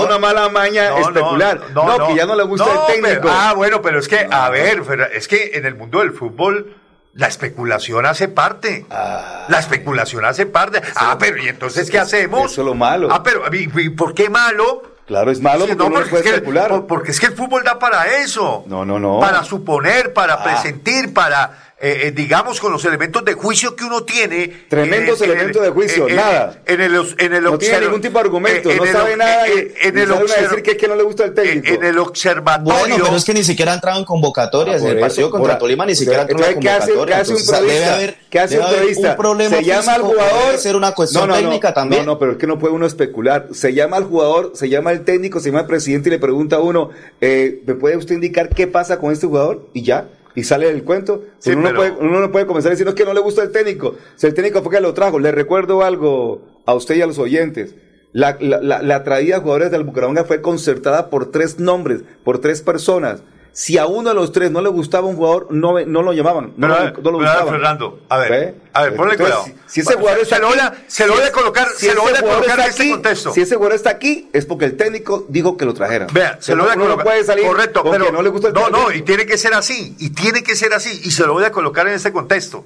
una, mala maña especular. No, que ya no le gusta el técnico. Pero- ah, bueno, pero es que, a ver, es que en el mundo del fútbol la especulación hace parte. La especulación hace parte. Ah, pero ¿y entonces qué hacemos? Eso es lo malo. Ah, pero ¿y, por qué malo? Claro, es malo Sí, porque no, porque, puede es especular. por- porque es que el fútbol da para eso. No, no, no. Para suponer, para Ah. presentir, para, eh, eh, digamos, con los elementos de juicio que uno tiene. Tremendos en el- elementos de juicio, en- en- nada. En el, en el No tiene ningún tipo de argumento, eh, en no el sabe nada eh, eh, en y el decir que es que no le gusta el técnico. en el observatorio. Bueno, pero es que ni siquiera ha entrado en convocatorias. Ah, en el partido eso, contra Tolima ni siquiera entró en entonces, ¿qué hace- un Entonces? Debe haber, ¿Qué hace debe un haber periodista? un problema se llama al jugador. Ser una cuestión No, no, no, técnica también. No, no, pero es que no puede uno especular. Se llama al jugador, se llama al técnico, se llama al presidente y le pregunta a uno, eh, ¿me puede usted indicar qué pasa con este jugador? Y ya. Y sale del cuento. Sí, uno, pero- no puede, uno no puede comenzar diciendo que no le gusta el técnico. Si el técnico fue que lo trajo. Le recuerdo algo a usted y a los oyentes. La, la, la, la traída de jugadores del Bucaramanga fue concertada por tres nombres, por tres personas. Si a uno de los tres no le gustaba un jugador, no, no lo llamaban, no, Pero, ver, no lo pero, buscaban. Fernando, a ver, ¿Ve? a ver, ponle Entonces, cuidado. Si, si ese jugador está se lo voy a, aquí, se lo voy a colocar, si se lo voy ese a colocar en este contexto. Si ese jugador está aquí, es porque el técnico dijo que lo trajera. Vea, se lo voy a uno no colocar. puede salir Correcto, pero no le gusta el no, no, técnico. y tiene que ser así, y tiene que ser así, y se lo voy a colocar en este contexto.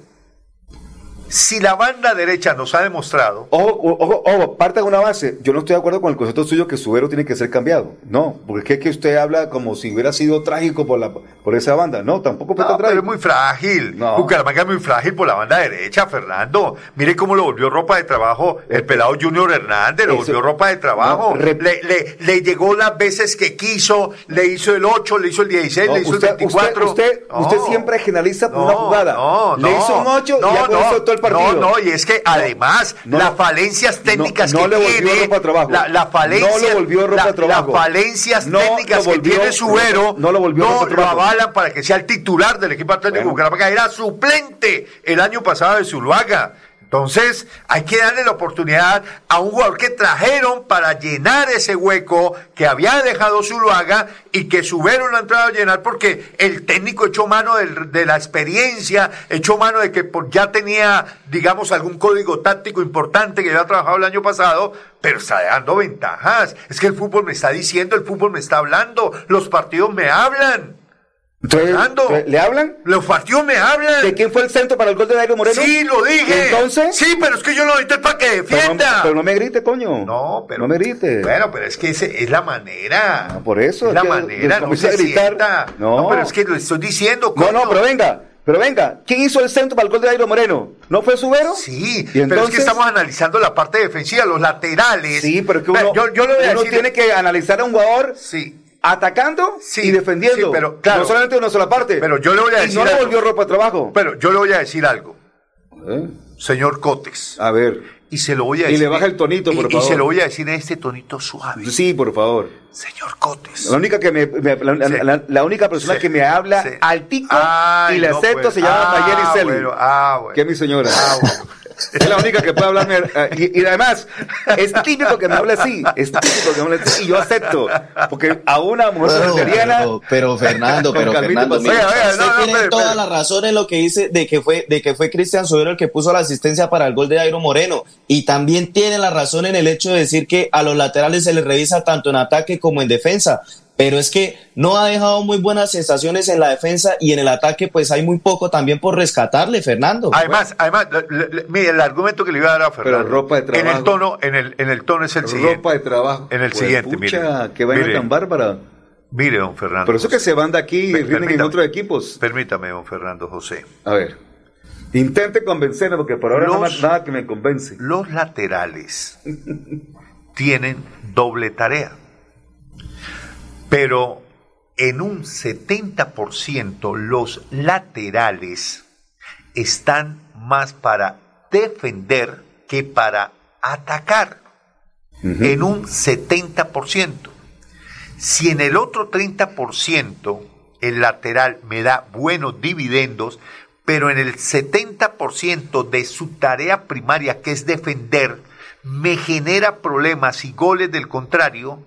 Si la banda derecha nos ha demostrado, Ojo, ojo, ojo, parte de una base. Yo no estoy de acuerdo con el concepto suyo que Subero tiene que ser cambiado. No, porque es que usted habla como si hubiera sido trágico por, la, por esa banda. No, tampoco fue no, tan pero trágico. es muy frágil. No. Bucaramanga es muy frágil por la banda derecha, Fernando. Mire cómo lo volvió ropa de trabajo el pelado Junior Hernández, lo Eso- volvió ropa de trabajo. No, le, le, le llegó las veces que quiso, le hizo el 8, le hizo el 16, No, le hizo usted, el 24. usted, usted, usted siempre generaliza por una jugada. no, Le no. hizo un 8 no, y ya todo el No, no, y es que además No, las no. falencias técnicas No, no que le volvió tiene, ropa trabajo. la, la falencia, No lo volvió ropa de trabajo. Las falencias No técnicas que tiene Subero no lo volvió ropa lo avalan para que sea el titular del equipo atlético Bueno. Bucaramanga. Era suplente el año pasado de Zuluaga. Entonces, hay que darle la oportunidad a un jugador que trajeron para llenar ese hueco que había dejado Zuluaga y que Subero lo ha entrado a llenar porque el técnico echó mano de la experiencia, echó mano de que por- ya tenía, digamos, algún código táctico importante que había trabajado el año pasado, pero está dando ventajas. Es que el fútbol me está diciendo, el fútbol me está hablando, los partidos me hablan. Fernando. ¿le- ¿Le hablan? Los partidos me hablan. ¿De quién fue el centro para el gol de Dairo Moreno? Sí, lo dije. ¿Y entonces? Sí, pero es que yo lo dije para que Pero no, defienda. pero no me grite, coño. No, pero- No me grite. Bueno, pero es que ese es la manera. Ah, por eso, Es la que manera, no se gritar. No. No. pero es que lo estoy diciendo. No, no, coño. pero venga, pero venga. ¿Quién hizo el centro para el gol de Dairo Moreno? ¿No fue Subero? Sí, ¿Y pero es que estamos analizando la parte defensiva, los laterales. Sí, pero es que uno, yo, yo le voy a uno decir- tiene que analizar a un jugador Sí. Atacando Sí, y defendiendo. sí, pero, claro. no solamente una sola parte. Pero yo le voy a y decir no le algo. volvió ropa de trabajo. Pero yo le voy a decir algo, ¿Eh? señor Cotes. A ver. Y se lo voy a Y decir. le baja el tonito, por y- favor. Y se lo voy a decir en este tonito suave. Sí, por favor. Señor Cotes. La única que me, me- la, la- Sí. la- la única persona que me habla altico Ay, y le no, acepto pues. se llama Ah, Mayeli bueno, ah, bueno. Que es mi señora. Ah, bueno. Es la única que puede hablarme. eh, y, y además, es típico que me hable así. Es típico que me hable así. Y yo acepto. Porque a una mujer vegetariana. pero, pero Fernando, pero Fernando, usted no, no, tiene espere, toda espere. la razón en lo que dice de que fue de que fue Cristian Sobero el que puso la asistencia para el gol de Jairo Moreno y también tiene la razón en el hecho de decir que a los laterales se les revisa tanto en ataque como en defensa. Pero es que no ha dejado muy buenas sensaciones en la defensa y en el ataque pues hay muy poco también por rescatarle, Fernando. Además, además, le- le- le- mire, el argumento que le iba a dar a Fernando. Pero ropa de En el trabajo. tono, en el, en el tono es el siguiente. Ropa de trabajo. En el Pues, siguiente, pucha, mire. qué vaina Mire. tan bárbara. Mire, don Fernando. Pero eso que se van de aquí y rinden en otros equipos. Permítame, don Fernando José. A ver. Intente convencerme porque por ahora Los- nada, nada que me convence. Los laterales tienen doble tarea. Pero en un 70% los laterales están más para defender que para atacar. En un 70%. Si en el otro 30% el lateral me da buenos dividendos, pero en el 70% de su tarea primaria, que es defender, me genera problemas y goles del contrario,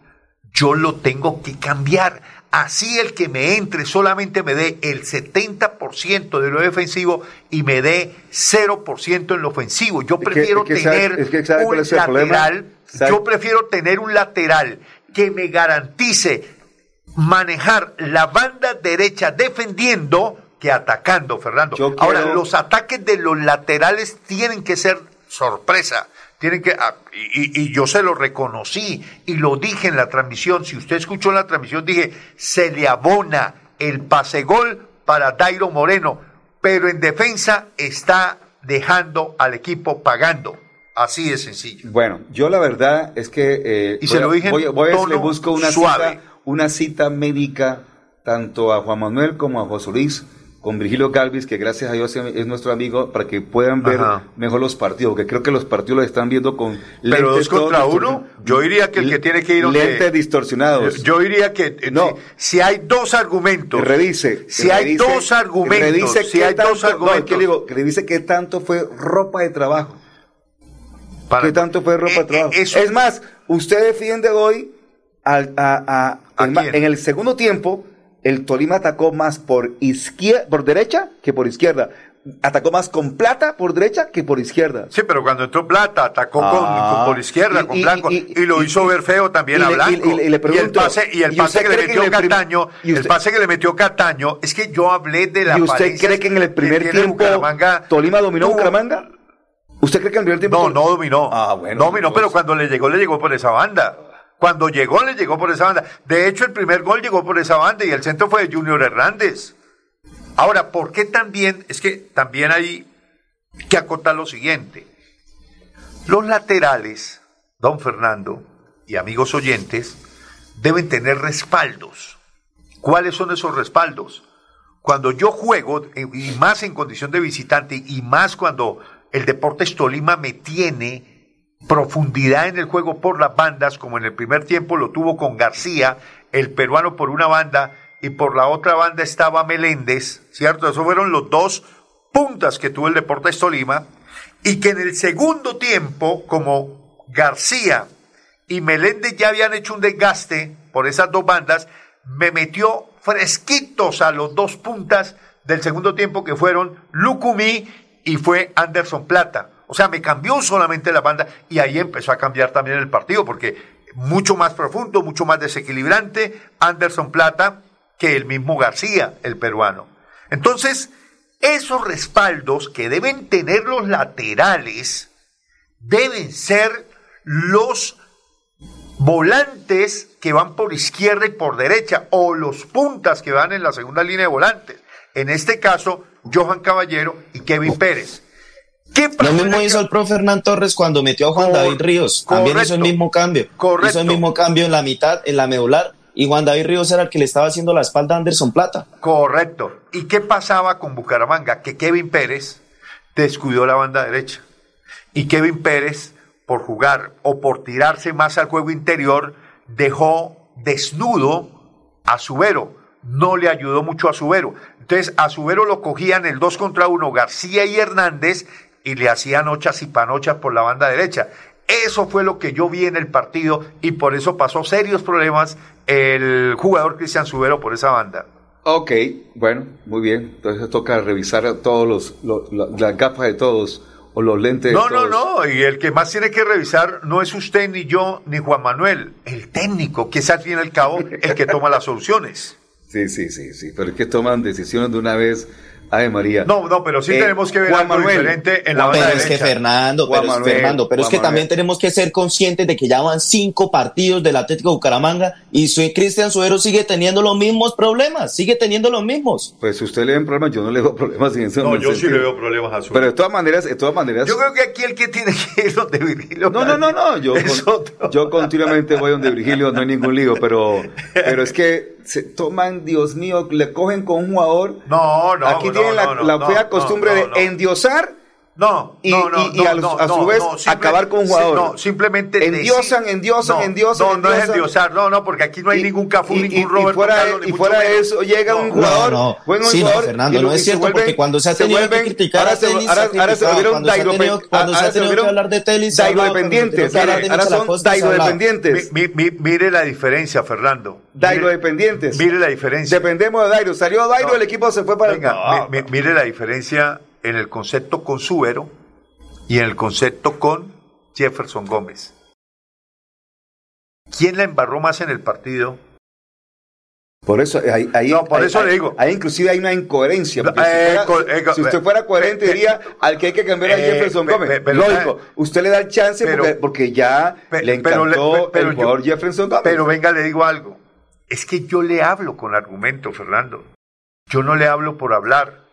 yo lo tengo que cambiar. Así el que me entre solamente me dé el 70% de lo defensivo y me dé 0% en lo ofensivo. Yo prefiero es que sabe- tener es que un lateral, yo prefiero tener un lateral que me garantice manejar la banda derecha defendiendo que atacando, Fernando. Ahora, quiero- los ataques de los laterales tienen que ser sorpresa. Tienen que, ah, y, y- yo se lo reconocí y lo dije en la transmisión. Si usted escuchó en la transmisión, dije, se le abona el pase gol para Dairo Moreno, pero en defensa está dejando al equipo pagando. Así de sencillo. Bueno, yo la verdad es que eh, Y voy se lo dije voy, a- voy a le busco una suave. cita, una cita médica tanto a Juan Manuel como a José Luis con Virgilio Galvis, que gracias a Dios es nuestro amigo, para que puedan ver Ajá. mejor los partidos, que creo que los partidos los están viendo con Pero dos contra uno, yo diría que el que tiene que ir donde- Lentes distorsionados. Yo, diría que eh, No. si, hay dos argumentos, Revise. si hay revise- dos argumentos, revise si hay dos tanto- no, argumentos, es que le digo, revise qué tanto fue ropa de trabajo. ¿Qué tanto fue ropa de trabajo? Es más, usted defiende hoy al, a, a- en, ma- en el segundo tiempo, el Tolima atacó más por izquierda, por derecha que por izquierda. Atacó más con plata por derecha que por izquierda. Sí, pero cuando entró Plata, atacó con- Ah. con, por izquierda, Y- con Blanco, y, y- lo hizo ver feo también a Blanco. y- le- le el pregunto, pase, y el ¿y pase que le que metió Cataño, y el pase que le metió Cataño, es que yo hablé de la ¿Y usted cree que en el primer tiempo Tolima dominó Bucaramanga? ¿Usted cree que en el primer tiempo No, no dominó. Ah, bueno. dominó, pero cuando le llegó, le llegó por esa banda. Cuando llegó, le llegó por esa banda. De hecho, el primer gol llegó por esa banda y el centro fue de Junior Hernández. Ahora, ¿por qué también? Es que también hay que acotar lo siguiente. Los laterales, don Fernando y amigos oyentes, deben tener respaldos. ¿Cuáles son esos respaldos? Cuando yo juego, y más en condición de visitante, y más cuando el Deportes Tolima me tiene profundidad en el juego por las bandas, como en el primer tiempo lo tuvo con García, el peruano por una banda, y por la otra banda estaba Meléndez, ¿cierto? Esos fueron los dos puntas que tuvo el Deportes Tolima, y que en el segundo tiempo, como García y Meléndez ya habían hecho un desgaste por esas dos bandas, me metió fresquitos a los dos puntas del segundo tiempo que fueron Lucumí y fue Anderson Plata. O sea, me cambió solamente la banda y ahí empezó a cambiar también el partido porque mucho más profundo, mucho más desequilibrante Anderson Plata que el mismo García, el peruano. Entonces, esos respaldos que deben tener los laterales deben ser los volantes que van por izquierda y por derecha, o los puntas que van en la segunda línea de volantes. En este caso, Johan Caballero y Kevin Pérez. Lo mismo hizo el profe Hernán Torres cuando metió a Juan David Ríos. También hizo el mismo cambio. correcto. Hizo el mismo cambio en la mitad, en la medular. Y Juan David Ríos era el que le estaba haciendo la espalda a Anderson Plata. Correcto. ¿Y qué pasaba con Bucaramanga? Que Kevin Pérez descuidó la banda derecha. Y Kevin Pérez, por jugar o por tirarse más al juego interior, dejó desnudo a Subero. No le ayudó mucho a Subero. Entonces a Subero lo cogían el 2 contra 1 García y Hernández y le hacían ochas y panochas por la banda derecha. Eso fue lo que yo vi en el partido y por eso pasó serios problemas el jugador Cristian Subero por esa banda. Ok, bueno, muy bien. Entonces toca revisar todos los, los- la- las gafas de todos o los lentes No, de no, todos. no, y el que más tiene que revisar no es usted, ni yo, ni Juan Manuel, el técnico, que es al fin y al cabo el que toma las soluciones. *laughs* Sí, sí, sí, sí, pero es que toman decisiones de una vez. Ave María. No, no, pero sí Eh, tenemos que ver Juan algo Manuel, diferente en la Pero banda es que. Fernando, Juan pero, es- Manuel, Fernando, pero es que Manuel. también tenemos que ser conscientes de que ya van cinco partidos del Atlético de Bucaramanga y su Cristian Suero sigue teniendo los mismos problemas, sigue teniendo los mismos. Pues si usted le ven problemas, yo no le veo problemas en No, yo sí le veo problemas a su. Pero de todas maneras, de todas maneras. Yo creo que aquí el que tiene que ir donde Virgilio. No, no, no, no. Yo, con- yo continuamente voy donde Virgilio, no hay ningún lío, pero, pero es que se toman, Dios mío, le cogen con un jugador. No, no. Aquí no, tienen la, no, la fea costumbre de endiosar No, y, no, no, y- y a, no, a su no, vez no, acabar con un jugador. no, simplemente endiosan, decir- endiosan, no, endiosan. No, no es endiosan. endiosar, no, no, porque aquí no hay ningún Cafú, ningún y Roberto fuera Carlos, y fuera de eso llega un jugador, no. buen Sí, no, jugador, Fernando, no es se cierto, vuelven- porque cuando se ha tenido que criticar ahora a se, Telis, ahora, se ahora se volvieron Cuando se ha tenido- cuando se ha ahora tenido que hablar de se se hablar de ahora son se mi- mire la diferencia, Fernando. Dairodependientes. Mire la diferencia. Dependemos de Dairo. Salió Dairo, el equipo se fue para mi- mire la diferencia en el concepto con Subero y en el concepto con Jefferson Gómez. ¿Quién la embarró más en el partido? Por eso, ahí, ahí, No, por ahí- eso le ahí- digo. Ahí inclusive hay una incoherencia. porque Eh, si, fuera, co- eh, si usted fuera coherente, diría al que hay que cambiar a eh, Jefferson Gómez. pe- Lógico, usted le da el chance pero- porque, porque ya Pe- le encantó pero el yo- jugador Jefferson Gómez. Pero venga, le digo algo. Es que yo le hablo con argumento, Fernando. Yo no le hablo por hablar,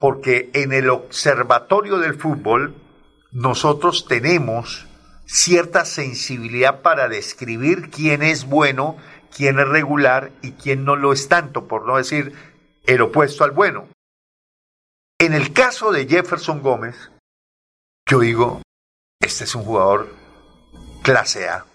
porque en el observatorio del fútbol nosotros tenemos cierta sensibilidad para describir quién es bueno, quién es regular y quién no lo es tanto, por no decir el opuesto al bueno. En el caso de Jefferson Gómez, yo digo, este es un jugador clase A.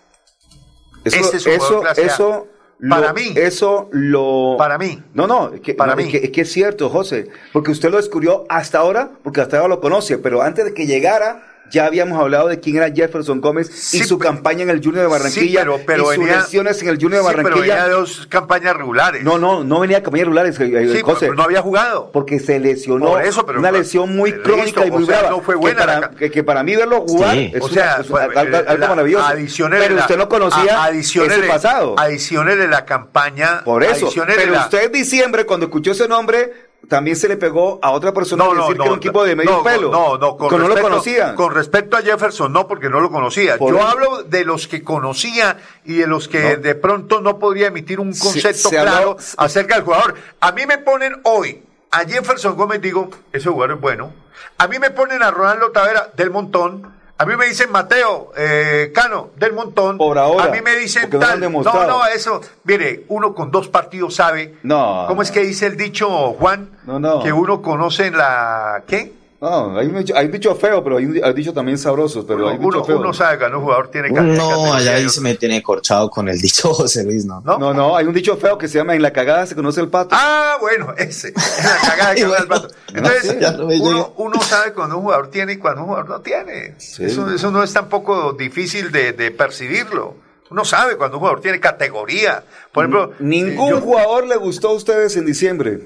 Eso, este es un eso, jugador clase A. eso Para lo- mí. Eso lo. Para mí. No, no, es que, Para no, es mí. que- es que es cierto, José. Porque usted lo descubrió hasta ahora, porque hasta ahora lo conoce. Pero antes de que llegara, ya habíamos hablado de quién era Jefferson Gómez y su campaña en el Junior de Barranquilla. Sí, pero, pero y sus venía, lesiones en el Junior de Sí, pero Barranquilla. venía de dos campañas regulares. No, no, no venía a campañas regulares, eh, eh, Sí, José. pero no había jugado. Porque se lesionó. Por eso, pero una lesión muy listo, crónica y muy o sea, brava. no fue que para, la ca- que, que para mí verlo jugar Sí. es, o sea, una- es fue- algo, algo la- maravilloso. Pero usted no conocía a- ese pasado. Adicionele la campaña. Por eso. Pero la- usted en diciembre, cuando escuchó ese nombre, también se le pegó a otra persona No, no, decir no, que era un equipo de medio pelo. No, no, con que no lo respecto- conocía. Con respecto a Jefferson, no, porque no lo conocía. Por Yo eso. hablo de los que conocía y de los que de pronto no podría emitir un concepto se claro acerca del jugador. A mí me ponen hoy a Jefferson Gómez, digo, ese jugador es bueno. A mí me ponen a Ronaldo Tavera del montón. A mí me dicen Mateo eh, Cano del montón. Por ahora, A mí me dicen no tal. No, no, eso. Mire, uno con dos partidos sabe. No. ¿Cómo es que dice el dicho, Juan? No, no. Que uno conoce en la. ¿Qué? No, hay un, dicho, hay un dicho feo, pero hay un hay dicho también sabrosos, pero hay un Uno, feo. uno sabe cuando un jugador tiene ca- No, allá ahí se me tiene corchado con el dicho *laughs* José Luis, ¿no? ¿No? No, no, hay un dicho feo que se llama en la cagada se conoce el pato. Ah, bueno, ese. Es la cagada que me da el pato. Entonces, no, no uno, uno sabe cuando un jugador tiene y cuando un jugador no tiene. Eso, eso no es tampoco difícil de, de percibirlo. Uno sabe cuando un jugador tiene categoría. Por ejemplo, Ningún eh, yo- jugador le gustó a ustedes en diciembre.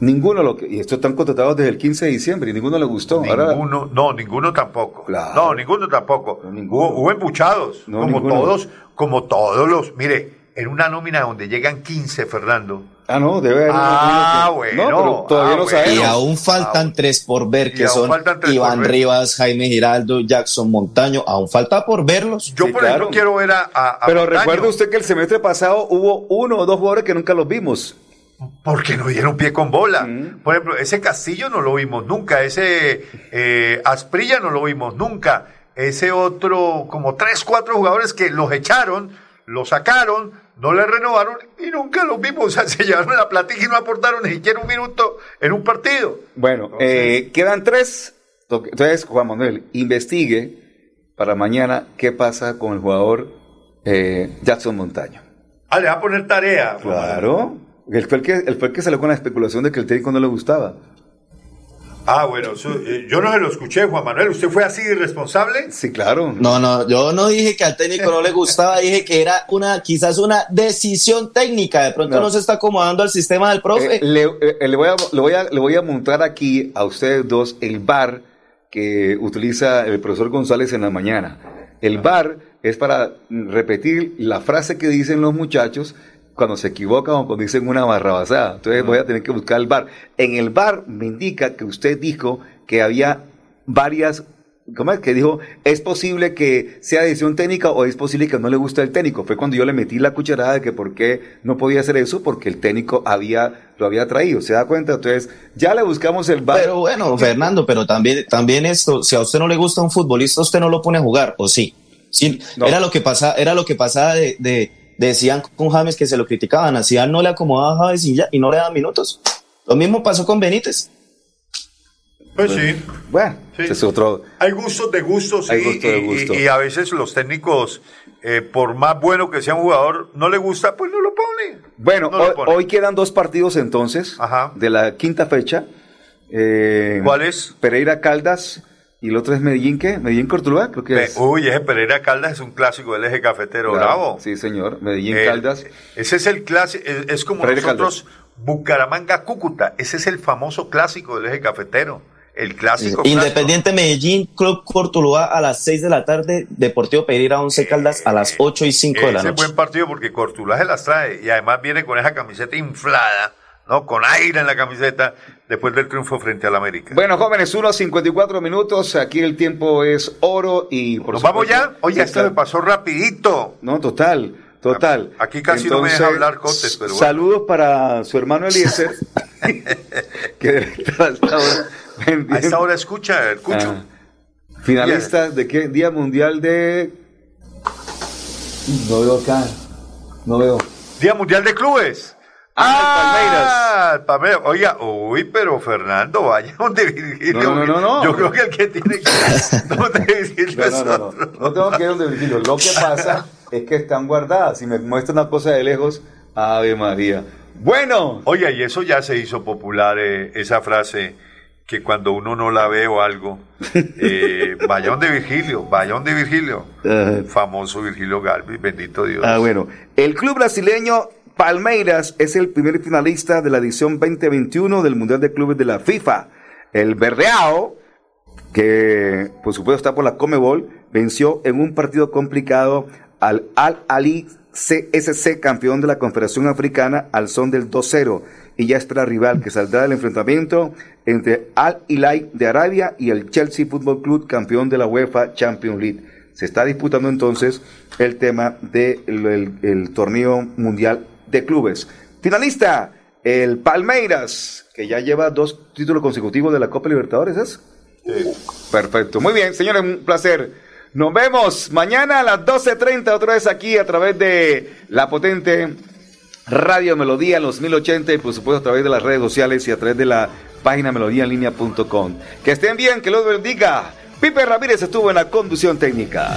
Ninguno lo que. Y estos están contratados desde el 15 de diciembre y ninguno le gustó. Ahora- Ninguno, no, ninguno tampoco. Claro. No, ninguno tampoco. ninguno. Hubo, hubo embuchados, No, como ninguno. todos, como todos los. Mire, en una nómina donde llegan 15, Fernando. Ah, no, debe haber. Ah, que- bueno. No, pero todavía Ah, no bueno. Y sabemos. aún faltan tres por ver, que son Iván. Rivas, Jaime Giraldo, Jackson Montaño. Aún falta por verlos. Yo, Sí, por claro. ejemplo, quiero ver a. a- a Pero Montaño, recuerde usted que el semestre pasado hubo uno o dos jugadores que nunca los vimos. Porque no dieron pie con bola. Mm. Por ejemplo, ese Castillo no lo vimos nunca. Ese eh, Asprilla no lo vimos nunca. Ese otro, como tres, cuatro jugadores que los echaron, los sacaron, no le renovaron y nunca los vimos. *laughs* O sea, se llevaron la platica y no aportaron ni siquiera un minuto en un partido. Bueno, eh, quedan tres. Entonces, Juan Manuel, investigue para mañana qué pasa con el jugador eh, Jackson Montaño. Ah, le va a poner tarea. Claro. Él fue, el que, él fue el que salió con la especulación de que el técnico no le gustaba. Ah, bueno, eh, yo no se lo escuché, Juan Manuel. ¿Usted fue así irresponsable? Sí, claro. No, no, yo no dije que al técnico no le gustaba, dije que era una, quizás una decisión técnica. De pronto No. no, se está acomodando al sistema del profe. Eh, le, eh, le voy a, le, voy a, le voy a montar aquí a ustedes dos el bar que utiliza el profesor González en la mañana. El bar es para repetir la frase que dicen los muchachos cuando se equivocan o cuando dicen una barrabasada. Entonces voy a tener que buscar el bar. En el bar me indica que usted dijo que había varias ¿Cómo es que dijo? ¿Es posible que sea decisión técnica o es posible que no le guste el técnico? Fue cuando yo le metí la cucharada de que por qué no podía hacer eso, porque el técnico había, lo había traído. ¿Se da cuenta? Entonces, ya le buscamos el bar. Pero bueno, Fernando, pero también, también esto, si a usted no le gusta un futbolista, usted no lo pone a jugar, ¿o sí? Sí, No. era lo que pasa, era lo que pasaba de, de, decían con James que se lo criticaban, hacían no le acomodaba a James y ya, y no le daban minutos. Lo mismo pasó con Benítez. Pues sí. Bueno, es otro. Hay gustos de gustos, sí, Hay gusto de y- gusto. Y, y a veces los técnicos, eh, por más bueno que sea un jugador, no le gusta, pues no lo pone. Bueno, No lo hoy, pone. hoy quedan dos partidos entonces de la quinta fecha. Eh, ¿Cuál es? Pereira Caldas y el otro es Medellín, ¿qué? Medellín Cortuluá, creo que Pe- es. Uy, ese Pereira Caldas es un clásico del eje cafetero Claro, bravo. Sí, señor. Medellín Eh, Caldas. Ese es el clásico, es, es como Pereira nosotros, Bucaramanga Cúcuta, ese es el famoso clásico del eje cafetero. El clásico. Independiente Medellín, Club Cortuluá a las 6 de la tarde, Deportivo Pereira 11 Caldas a las 8 y 5 de la Ese es noche. buen partido porque Cortuluá se las trae y además viene con esa camiseta inflada, ¿no? Con aire en la camiseta después del triunfo frente al América. Bueno, jóvenes, unos 54 minutos. Aquí el tiempo es oro y por ¿Nos vamos ya? Oye, esto me pasó rapidito. No, total, total. Aquí casi no me deja hablar Cotes, pero bueno. Saludos para su hermano Eliezer, *laughs* que debe estar a esta hora A esta hora escucha, escucho. Ah, finalista de qué? Día Mundial de... No veo acá, no veo. Día Mundial de Clubes. Ah, el Palmeiras. Oiga, uy, pero Fernando, vaya donde Virgilio. No, no, no, no. Yo creo que el que tiene que ir donde Virgilio No, no, no, no. No tengo que ir donde Virgilio. Lo que pasa *laughs* es que están guardadas. Si me muestra una cosa de lejos, Ave María. Bueno. Oye, y eso ya se hizo popular, eh, esa frase que cuando uno no la ve o algo, eh, *laughs* vaya donde Virgilio, vaya donde Virgilio. Famoso Virgilio Galvis, bendito Dios. Ah, bueno. El club brasileño Palmeiras es el primer finalista de la edición 2021 del Mundial de Clubes de la FIFA. El Verdeao, que por supuesto está por la Comebol, venció en un partido complicado al Al Ali CSC, campeón de la Confederación Africana, al son del 2-0. Y ya espera rival que saldrá del enfrentamiento entre Al Hilal de Arabia y el Chelsea Football Club, campeón de la UEFA Champions League. Se está disputando entonces el tema del el- el torneo mundial de clubes. Finalista, el Palmeiras, que ya lleva dos títulos consecutivos de la Copa Libertadores, ¿es? Perfecto. Muy bien, señores, un placer. Nos vemos mañana a las 12.30 otra vez aquí a través de la potente Radio Melodía los 1080 y por supuesto a través de las redes sociales y a través de la página melodíaenlínea.com. Que estén bien, que los bendiga. Pipe Ramírez estuvo en la conducción técnica.